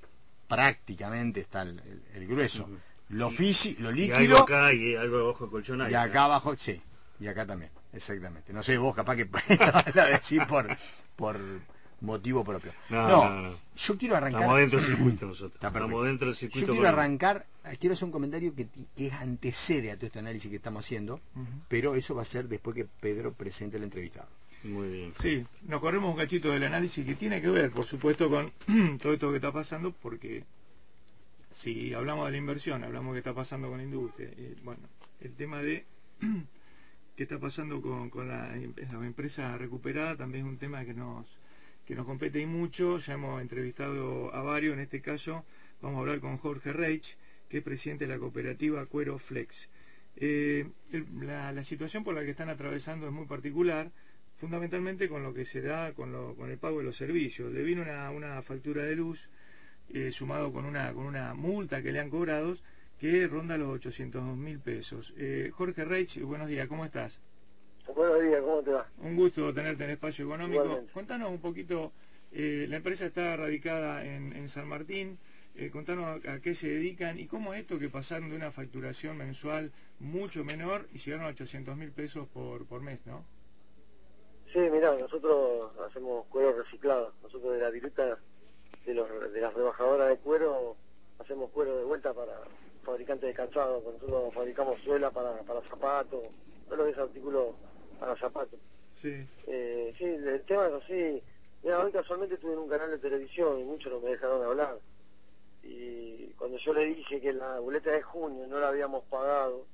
prácticamente está el, el- el grueso. Lo físico, lo y algo líquido acá y algo bajo el colchón hay, y acá abajo, sí, y acá también, exactamente. No sé, vos capaz que la decís por, por motivo propio. No, No, no, no. yo quiero arrancar. estamos dentro del circuito nosotros estamos dentro del Yo circuito quiero económico. arrancar, eh, quiero hacer un comentario que, ti- que es antecede a todo este análisis que estamos haciendo, pero eso va a ser después que Pedro presente el entrevistado. muy bien Sí, nos corremos un cachito del análisis que tiene que ver, por supuesto, con todo esto que está pasando, porque si hablamos de la inversión, hablamos de qué está pasando con la industria, y, bueno, el tema de qué está pasando con, con la, em- la empresa recuperada también es un tema que nos que nos compete y mucho, ya hemos entrevistado a varios, en este caso vamos a hablar con Jorge Reich, que es presidente de la cooperativa Cuero Flex. Eh, la situación por la que están atravesando es muy particular, fundamentalmente con lo que se da con, lo- con el pago de los servicios. Le vino una, una factura de luz eh, sumado con una, con una multa que le han cobrado que ronda los 800 mil pesos. Eh, Jorge Reich, buenos días, ¿cómo estás? Buenos días, ¿cómo te va? Un gusto tenerte en Espacio Económico. Igualmente. Contanos un poquito, eh, la empresa está radicada en, en San Martín, eh, contanos a, a qué se dedican y cómo es esto que pasaron de una facturación mensual mucho menor y llegaron a 800 mil pesos por, por mes, ¿no? Sí, mirá, nosotros hacemos cuero reciclado. Nosotros de la viruta de, los, de las rebajadoras de cuero hacemos cuero de vuelta para fabricantes de calzado. Nosotros fabricamos suela para, para zapatos, todo lo que es artículo para zapatos. Sí. Eh, sí, el tema es así. Mira, hoy casualmente estuve en un canal de televisión y muchos no me dejaron hablar. Y cuando yo le dije que la boleta de junio no la habíamos pagado,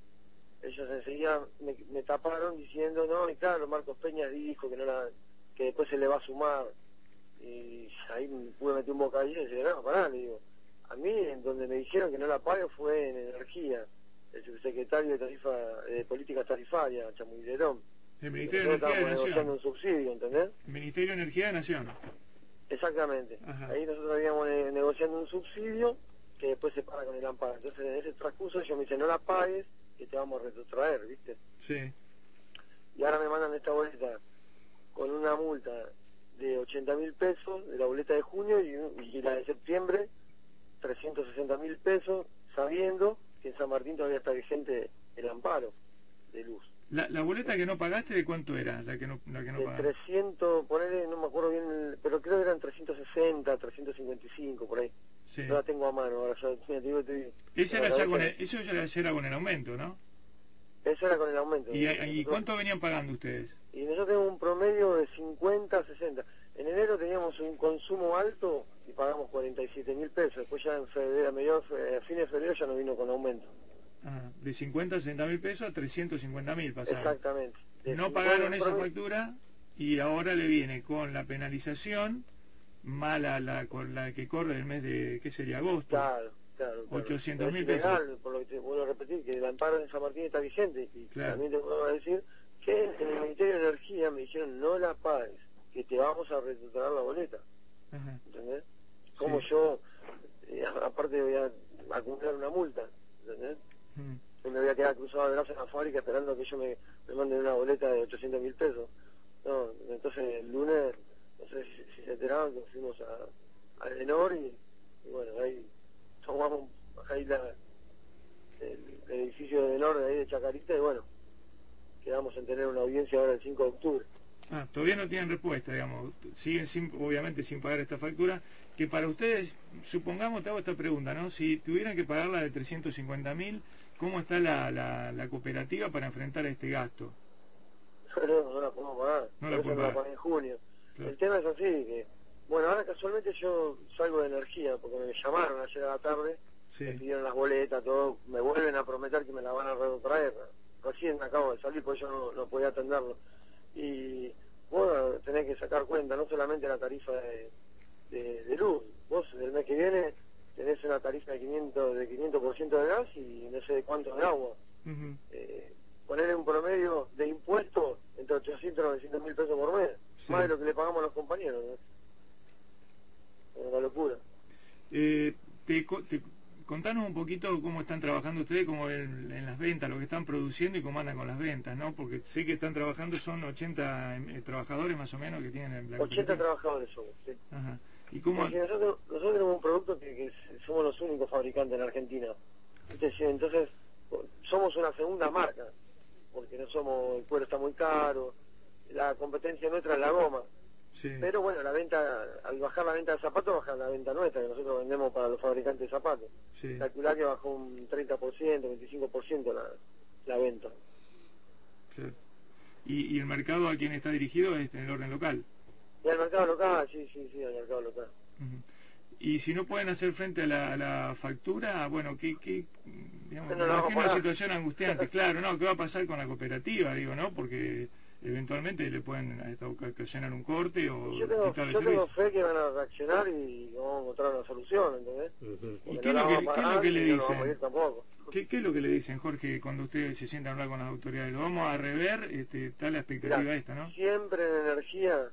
ellos enseguida me, me taparon diciendo, no, y claro, Marcos Peña dijo que no la, que después se le va a sumar. Y ahí me pude meter un bocadillo y decir, no, pará, le digo. A mí, en donde me dijeron que no la pague fue en energía, el subsecretario de tarifa de políticas tarifarias, Chamuilerón. El Ministerio de Energía de Nación. un subsidio, ¿entendés? El Ministerio de Energía de Nación. Exactamente. Ajá. Ahí nosotros habíamos ne- negociando un subsidio que después se para con el amparo. Entonces, en ese transcurso ellos me dicen, no la pagues, que te vamos a retrotraer, ¿viste? Sí. Y ahora me mandan esta boleta con una multa de 80 mil pesos de la boleta de junio y, y la de septiembre 360 mil pesos, sabiendo que en San Martín todavía está vigente el amparo de luz. La, la boleta que no pagaste, ¿de cuánto era? La que no, la que no de pagaste. 300, ponele, no me acuerdo bien, pero creo que eran 360, 355, por ahí. Sí. No la tengo a mano, ahora ya, mira, te digo, estoy- Esa era ya con el, eso ya era- con el aumento, ¿no? Eso era con el aumento. ¿Y, cuánto venían pagando ustedes? Y nosotros tenemos un promedio de 50 a 60. En enero teníamos un consumo alto y pagamos 47 mil pesos. Después ya en febrero, a, mediados, fe- a fines de febrero ya no vino con aumento. De 50 a 60 mil pesos a 350 mil pasaron. Exactamente. De No 50 pagaron esa promedio- factura y ahora le viene con la penalización mala la, con la que corre del mes de, ¿qué sería? Agosto. Claro, claro. claro. 800 mil pesos. ilegal, por lo que te vuelvo a repetir, que el amparo en San Martín está vigente. Y Claro. también te vuelvo a decir que en el Ministerio de Energía me dijeron no la pagues, que te vamos a retrasar la boleta. Ajá. ¿Entendés? Como Sí. yo, eh, aparte voy a acumular una multa. ¿Entendés? Mm. Yo me voy a quedar cruzado de brazos en la fábrica esperando que ellos me, me manden una boleta de 800 mil pesos. No, entonces el lunes, no sé si, se enteraron que fuimos a, a Edenor y, y bueno, ahí tomamos ahí la, el, edificio de Edenor de ahí de Chacarita y bueno, quedamos en tener una audiencia ahora el 5 de octubre. Ah, todavía no tienen respuesta, digamos. Siguen sin, obviamente sin pagar esta factura. Que para ustedes, supongamos, te hago esta pregunta, ¿no? Si tuvieran que pagar la de 350 mil, ¿cómo está la, la, la cooperativa para enfrentar este gasto? No, no la podemos pagar. No la la pagar. en junio. Claro. El tema es así, que, bueno, ahora casualmente yo salgo de energía, porque me llamaron ayer a la tarde, Sí. me pidieron las boletas, todo, me vuelven a prometer que me la van a retrotraer. Recién acabo de salir, porque yo no, no podía atenderlo. Y bueno, tenés que sacar cuenta, no solamente la tarifa de, de, de luz, vos el mes que viene tenés una tarifa de 500 de 500% de gas y no sé de cuánto de agua. Ujú. Eh, ponerle un promedio de impuestos entre 800 y 900 mil pesos por mes, Sí. más de lo que le pagamos a los compañeros. ¿no? Es una locura. Eh, te, te- contanos un poquito cómo están trabajando ustedes, cómo ven en las ventas, lo que están produciendo y cómo andan con las ventas, ¿no? Porque sé que están trabajando, son 80 eh, trabajadores más o menos que tienen la 80 cooperativa. trabajadores somos. ¿sí? Ajá. ¿Y cómo? Nosotros, nosotros tenemos un producto que, que somos los únicos fabricantes en Argentina. Sí, Entonces, somos una segunda marca, porque no somos, el cuero está muy caro, la competencia nuestra es la goma. Sí. Pero bueno, la venta, al bajar la venta de zapatos, baja la venta nuestra, que nosotros vendemos para los fabricantes de zapatos. Sí. Calcular que bajó un 30%, 25% la, la venta. Claro. ¿Y, y el mercado a quien está dirigido es en el orden local? Y al mercado local, sí, sí, sí, al mercado local. Ujú. Y si no pueden hacer frente a la, a la factura, bueno, ¿qué, qué digamos, no, imagino una situación angustiante? Claro, ¿no? ¿Qué va a pasar con la cooperativa? Digo, ¿no? Porque eventualmente le pueden hasta ocasionar un corte o yo tengo, yo tengo servicio. fe que van a reaccionar y vamos a encontrar una solución, ¿entendés? ¿Y qué es no lo la que, a qué es lo que le no a dicen? ir tampoco. ¿Qué, ¿Qué es lo que le dicen, Jorge, cuando ustedes se sientan a hablar con las autoridades? Lo vamos a rever, este, está la expectativa Mirá, esta, ¿no? Siempre en energía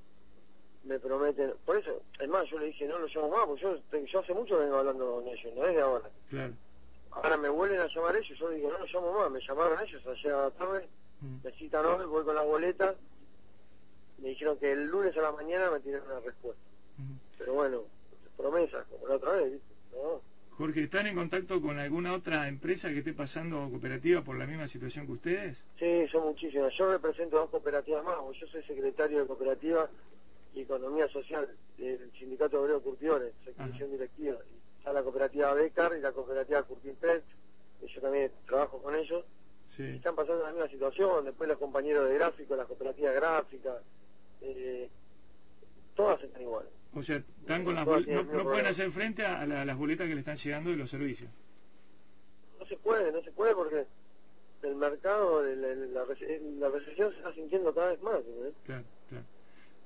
me prometen, por eso, es más, yo le dije, no lo llamo más, porque yo, yo hace mucho vengo hablando con ellos, no es de ahora. Claro. Ahora me vuelven a llamar ellos, yo digo, no lo llamo más, me llamaron ellos ayer a la tarde, Mm. me citan hoy, voy con las boletas, me dijeron que el lunes a la mañana me tienen una respuesta. Pero bueno, promesas, como la otra vez, ¿viste? No. Jorge, ¿están en contacto con alguna otra empresa que esté pasando cooperativa por la misma situación que ustedes? Sí, son muchísimas. Yo represento dos cooperativas más, yo soy secretario de cooperativa y economía social del Sindicato Obrero Curtidores, Ajá. comisión directiva. Y está la cooperativa Becar y la cooperativa Curtin Pet, que yo también trabajo con ellos. y. Están pasando la misma situación, después los compañeros de gráfico, las cooperativas gráficas, eh, todas están iguales. O sea, están con las no, no pueden hacer frente a, la- a las boletas que le están llegando de los servicios. No se puede, no se puede porque el mercado, la, rece- la recesión se está sintiendo cada vez más. Claro, claro.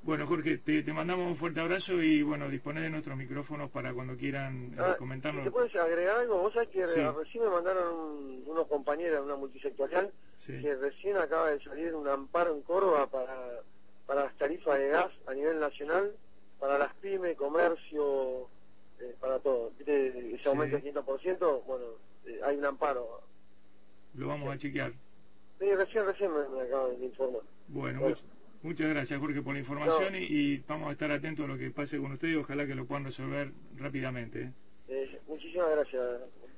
Bueno, Jorge, te, te mandamos un fuerte abrazo y bueno, disponer de nuestros micrófonos para cuando quieran eh, Ah, comentarnos. ¿Te puedes agregar algo? Vos sabés que Sí. recién me mandaron un- unos compañeros, una multisectorial, Sí. que recién acaba de salir un amparo en Córdoba para, para las tarifas de gas a nivel nacional, para las pymes, comercio, eh, para todo. ¿Viste? Ese aumento Sí. del 500%, bueno, eh, hay un amparo. Lo vamos a chequear. Sí, recién, recién me, me acaban de informar. Bueno, Bueno. much- muchas gracias, Jorge, por la información No. y, y vamos a estar atentos a lo que pase con ustedes ojalá que lo puedan resolver rápidamente. ¿eh? Eh, muchísimas gracias.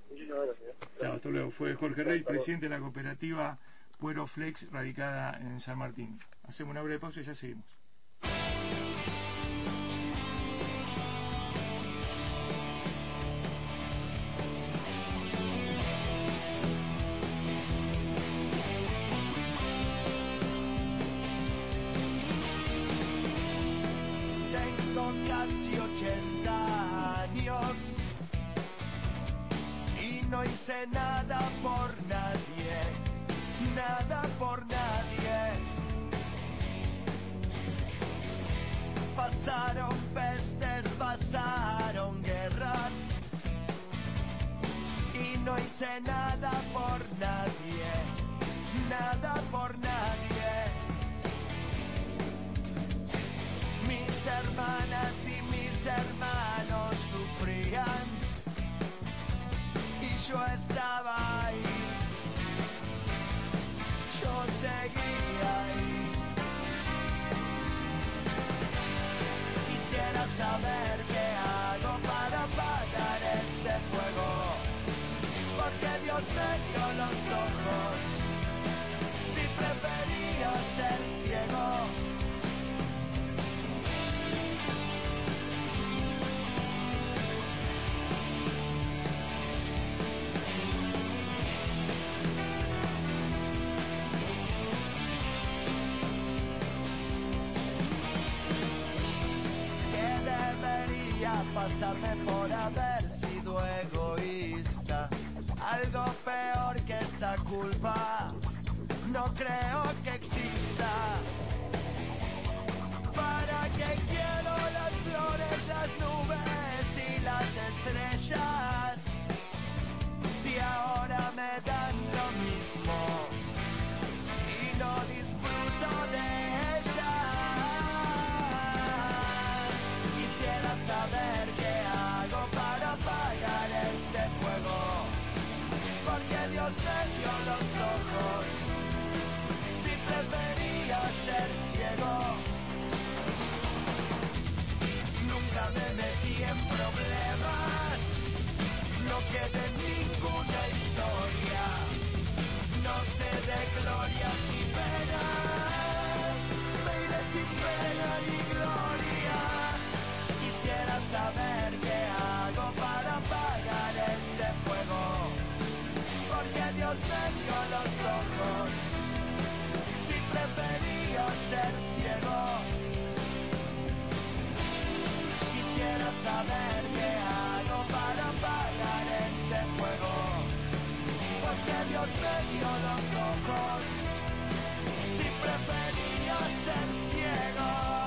Muchísimas gracias. Chao, hasta luego. Fue Jorge Rey, presidente de la cooperativa Puero Flex, radicada en San Martín. Hacemos una breve pausa y ya seguimos. Hice nada por nadie, nada por nadie. Pasaron pestes, pasaron guerras y no hice nada por nadie, nada por nadie. Mis hermanas y mis hermanos y yo estaba ahí. Yo seguía ahí. Quisiera saber qué hago para apagar este fuego. Porque Dios me dio los ojos. Si prefería ser pasarme por haber sido egoísta. Algo peor que esta culpa, no creo que exista. ¿Para qué quiero las flores, las nubes y las estrellas? Saber qué hago para apagar este fuego. Porque Dios me dio los ojos. Si prefería ser ciego.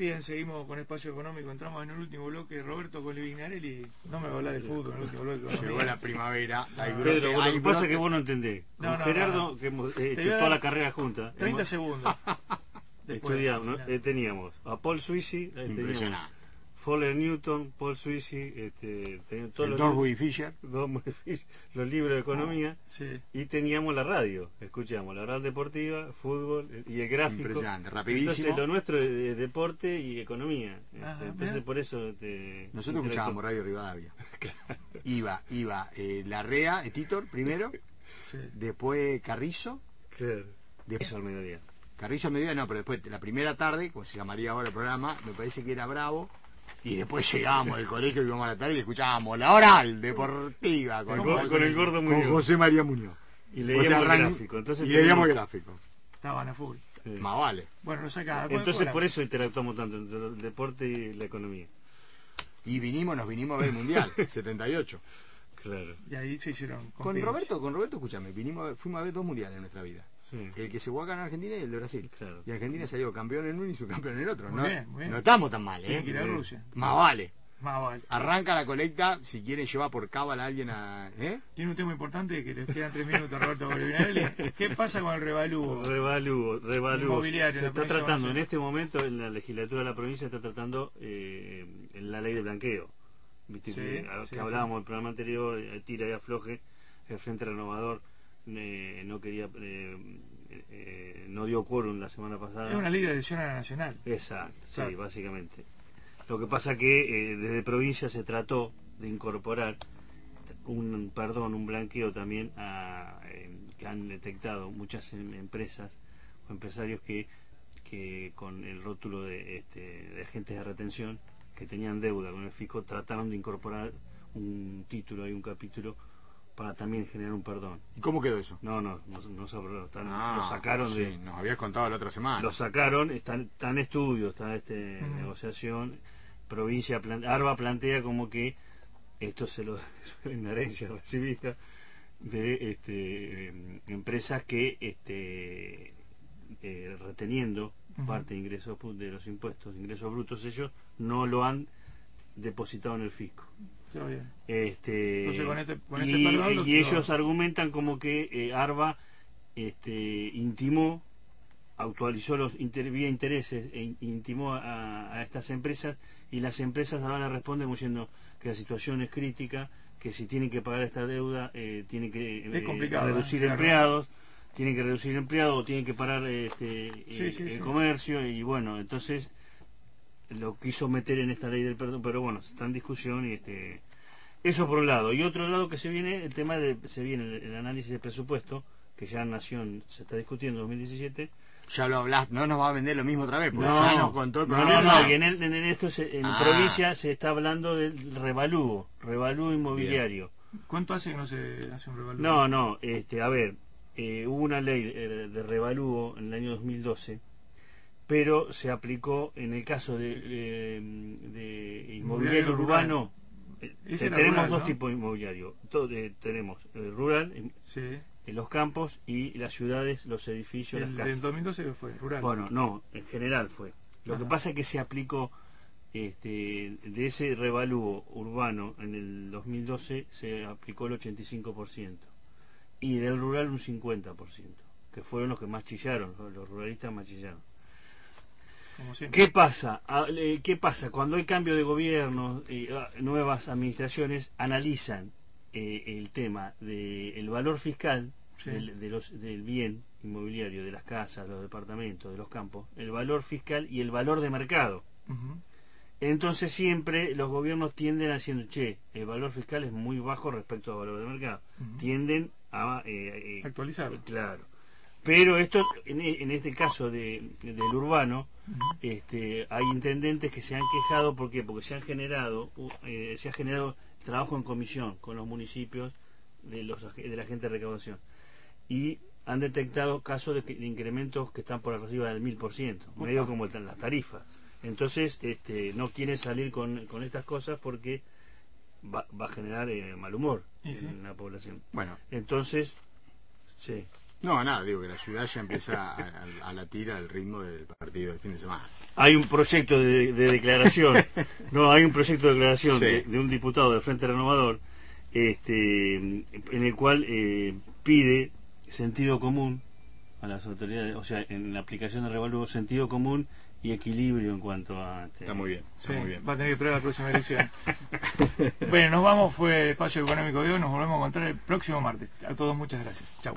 Bien, seguimos con Espacio Económico. Entramos en el último bloque. Roberto Colivinarelli. No me va a hablar de fútbol en el último bloque. Llegó la primavera. Hay brote, Pedro, lo hay que pasa es que vos no entendés. Con No, no, Gerardo, no, no. que hemos hecho a toda la carrera junta. 30 hemos- segundos. Después, estudiamos. Eh, teníamos a Paul Suisi, eh, teníamos Impresionante. Fowler Newton, Paul Suisi, este, todos El los Fisher. Los libros de economía Sí. y teníamos la radio, escuchamos la oral deportiva, fútbol eh, y el gráfico. Impresionante, rapidísimo. Entonces lo nuestro es, deporte y economía. Este, Ajá, entonces mirá. por eso este, Nosotros escuchábamos Radio Rivadavia. Iba, iba eh, Larrea, eh, Titor primero, Sí. después Carrizo, Claro. después al mediodía. Carrizo al mediodía, no, pero después la primera tarde, como se llamaría ahora el programa, me parece que era Bravo, y después llegábamos del colegio y íbamos a la tarde y escuchábamos la oral deportiva con, Con- con el gordo con Muñoz. José María Muñoz. Y O leíamos sea, el gráfico. Entonces y leíamos el gráfico. Estaban a full. Sí. Más vale. Bueno, nos saca. Entonces por eso interactuamos tanto entre el deporte y la economía. Y vinimos, nos vinimos a ver el Mundial, 78. Claro. Y ahí se hicieron. Con. Roberto, con Roberto, escúchame, vinimos, a ver- fuimos a ver dos mundiales en nuestra vida. Sí. El que se jugó acá en Argentina y el de Brasil. Claro. Y Argentina salió campeón en uno y subcampeón en el otro. Muy no, bien, muy bien. no estamos tan mal, ¿eh? que ir a Rusia. Más vale. Más vale. Arranca la colecta, si quieren llevar por cábala a alguien a... ¿eh? Tiene un tema importante que le quedan tres minutos a Roberto Colivinarelli. ¿Qué pasa con el revalúo? Revalúo, revalúo. Se está tratando, en este momento, en la legislatura de la provincia, está tratando eh, la ley de blanqueo. Viste Sí, que, a- sí, que hablábamos del programa anterior, eh, tira y afloje, el Frente Renovador eh, no quería, eh, eh, no dio quórum la semana pasada. Es una ley de adhesión a la nacional. Exacto, sí, básicamente. Lo que pasa que eh, desde provincia se trató de incorporar un perdón, un blanqueo también a, eh, que han detectado muchas em- empresas o empresarios que, que con el rótulo de, este, de agentes de retención que tenían deuda con el fisco trataron de incorporar un título y un capítulo para también generar un perdón. ¿Y cómo quedó eso? No, no, no, no se aprobó, están- Ah, lo sacaron sí, de nos habías contado la otra semana. lo sacaron, están está en estudio, está este negociación. Provincia, Arba plantea como que esto se lo es una herencia recibida de este, eh, empresas que este, eh, reteniendo parte de ingresos de los impuestos, ingresos brutos, ellos no lo han depositado en el fisco. Este, Entonces, con este- con y, este perdón y ellos argumentan como que eh, Arba este, intimó, actualizó los inter- vía intereses e in- intimó a, a estas empresas y las empresas ahora le responden diciendo que la situación es crítica, que si tienen que pagar esta deuda eh, tienen que eh, reducir ¿eh? Claro. empleados, tienen que reducir empleados o tienen que parar este, Sí, sí, el sí. comercio y bueno, entonces lo quiso meter en esta ley del perdón, pero bueno, está en discusión y este eso por un lado. Y otro lado que se viene, el tema de, se viene el, el análisis de presupuesto, que ya en Nación se está discutiendo en 2017. Ya lo hablas, no nos va a vender lo mismo otra vez, porque No, ya nos contó el no, programa. no, no, que en, el- en el- esto se- en Ah. provincia se está hablando del revalúo, revalúo inmobiliario. ¿Cuánto hace que no se hace un revalúo? No, no, este, a ver, eh, hubo una ley de, de revalúo en el año 2012, pero se aplicó en el caso de, de- de inmobiliario urbano. eh, eh, tenemos rural, dos ¿no? tipos de inmobiliario. To- eh, tenemos el rural, en, Sí. en los campos y las ciudades, los edificios, El las casas. 2012 fue rural. Bueno, no, en general fue. Lo que pasa es que se aplicó este, de ese revalúo urbano en el 2012 se aplicó el 85% y del rural un 50%, que fueron los que más chillaron, los- los ruralistas más chillaron. ¿Qué pasa? Ah, ¿Qué pasa? Cuando hay cambio de gobierno ah, nuevas administraciones analizan eh, el tema del valor fiscal Sí. del, de los- del bien inmobiliario, de las casas, los departamentos, de los campos, el valor fiscal y el valor de mercado. Entonces siempre los gobiernos tienden a decir, che, el valor fiscal es muy bajo respecto al valor de mercado. Tienden a... eh, eh, Actualizarlo. Claro. Pero esto, en, e- en este caso de, del urbano, este, hay intendentes que se han quejado, ¿por qué? Porque se han generado, eh, se ha generado trabajo en comisión con los municipios de, los, de la gente de recaudación. Y han detectado casos de, incrementos que están por arriba del 1000%, medio como las tarifas. Entonces, este, no quieren salir con, con estas cosas porque va, va a generar eh, mal humor sí. en la población. Bueno, Entonces, sí. No, nada, digo que la ciudad ya empieza a, a- a latir al ritmo del partido del fin de semana. Hay un proyecto de, de declaración, no, hay un proyecto de declaración Sí. de, de un diputado del Frente Renovador, este, en el cual eh, pide sentido común a las autoridades, o sea, en la aplicación de revalúo, sentido común y equilibrio en cuanto a... este, Está muy bien, está Sí, muy bien. va a tener que esperar la próxima elección. bueno, nos vamos, fue Espacio Económico de hoy, nos volvemos a encontrar el próximo martes. A todos muchas gracias. Chau.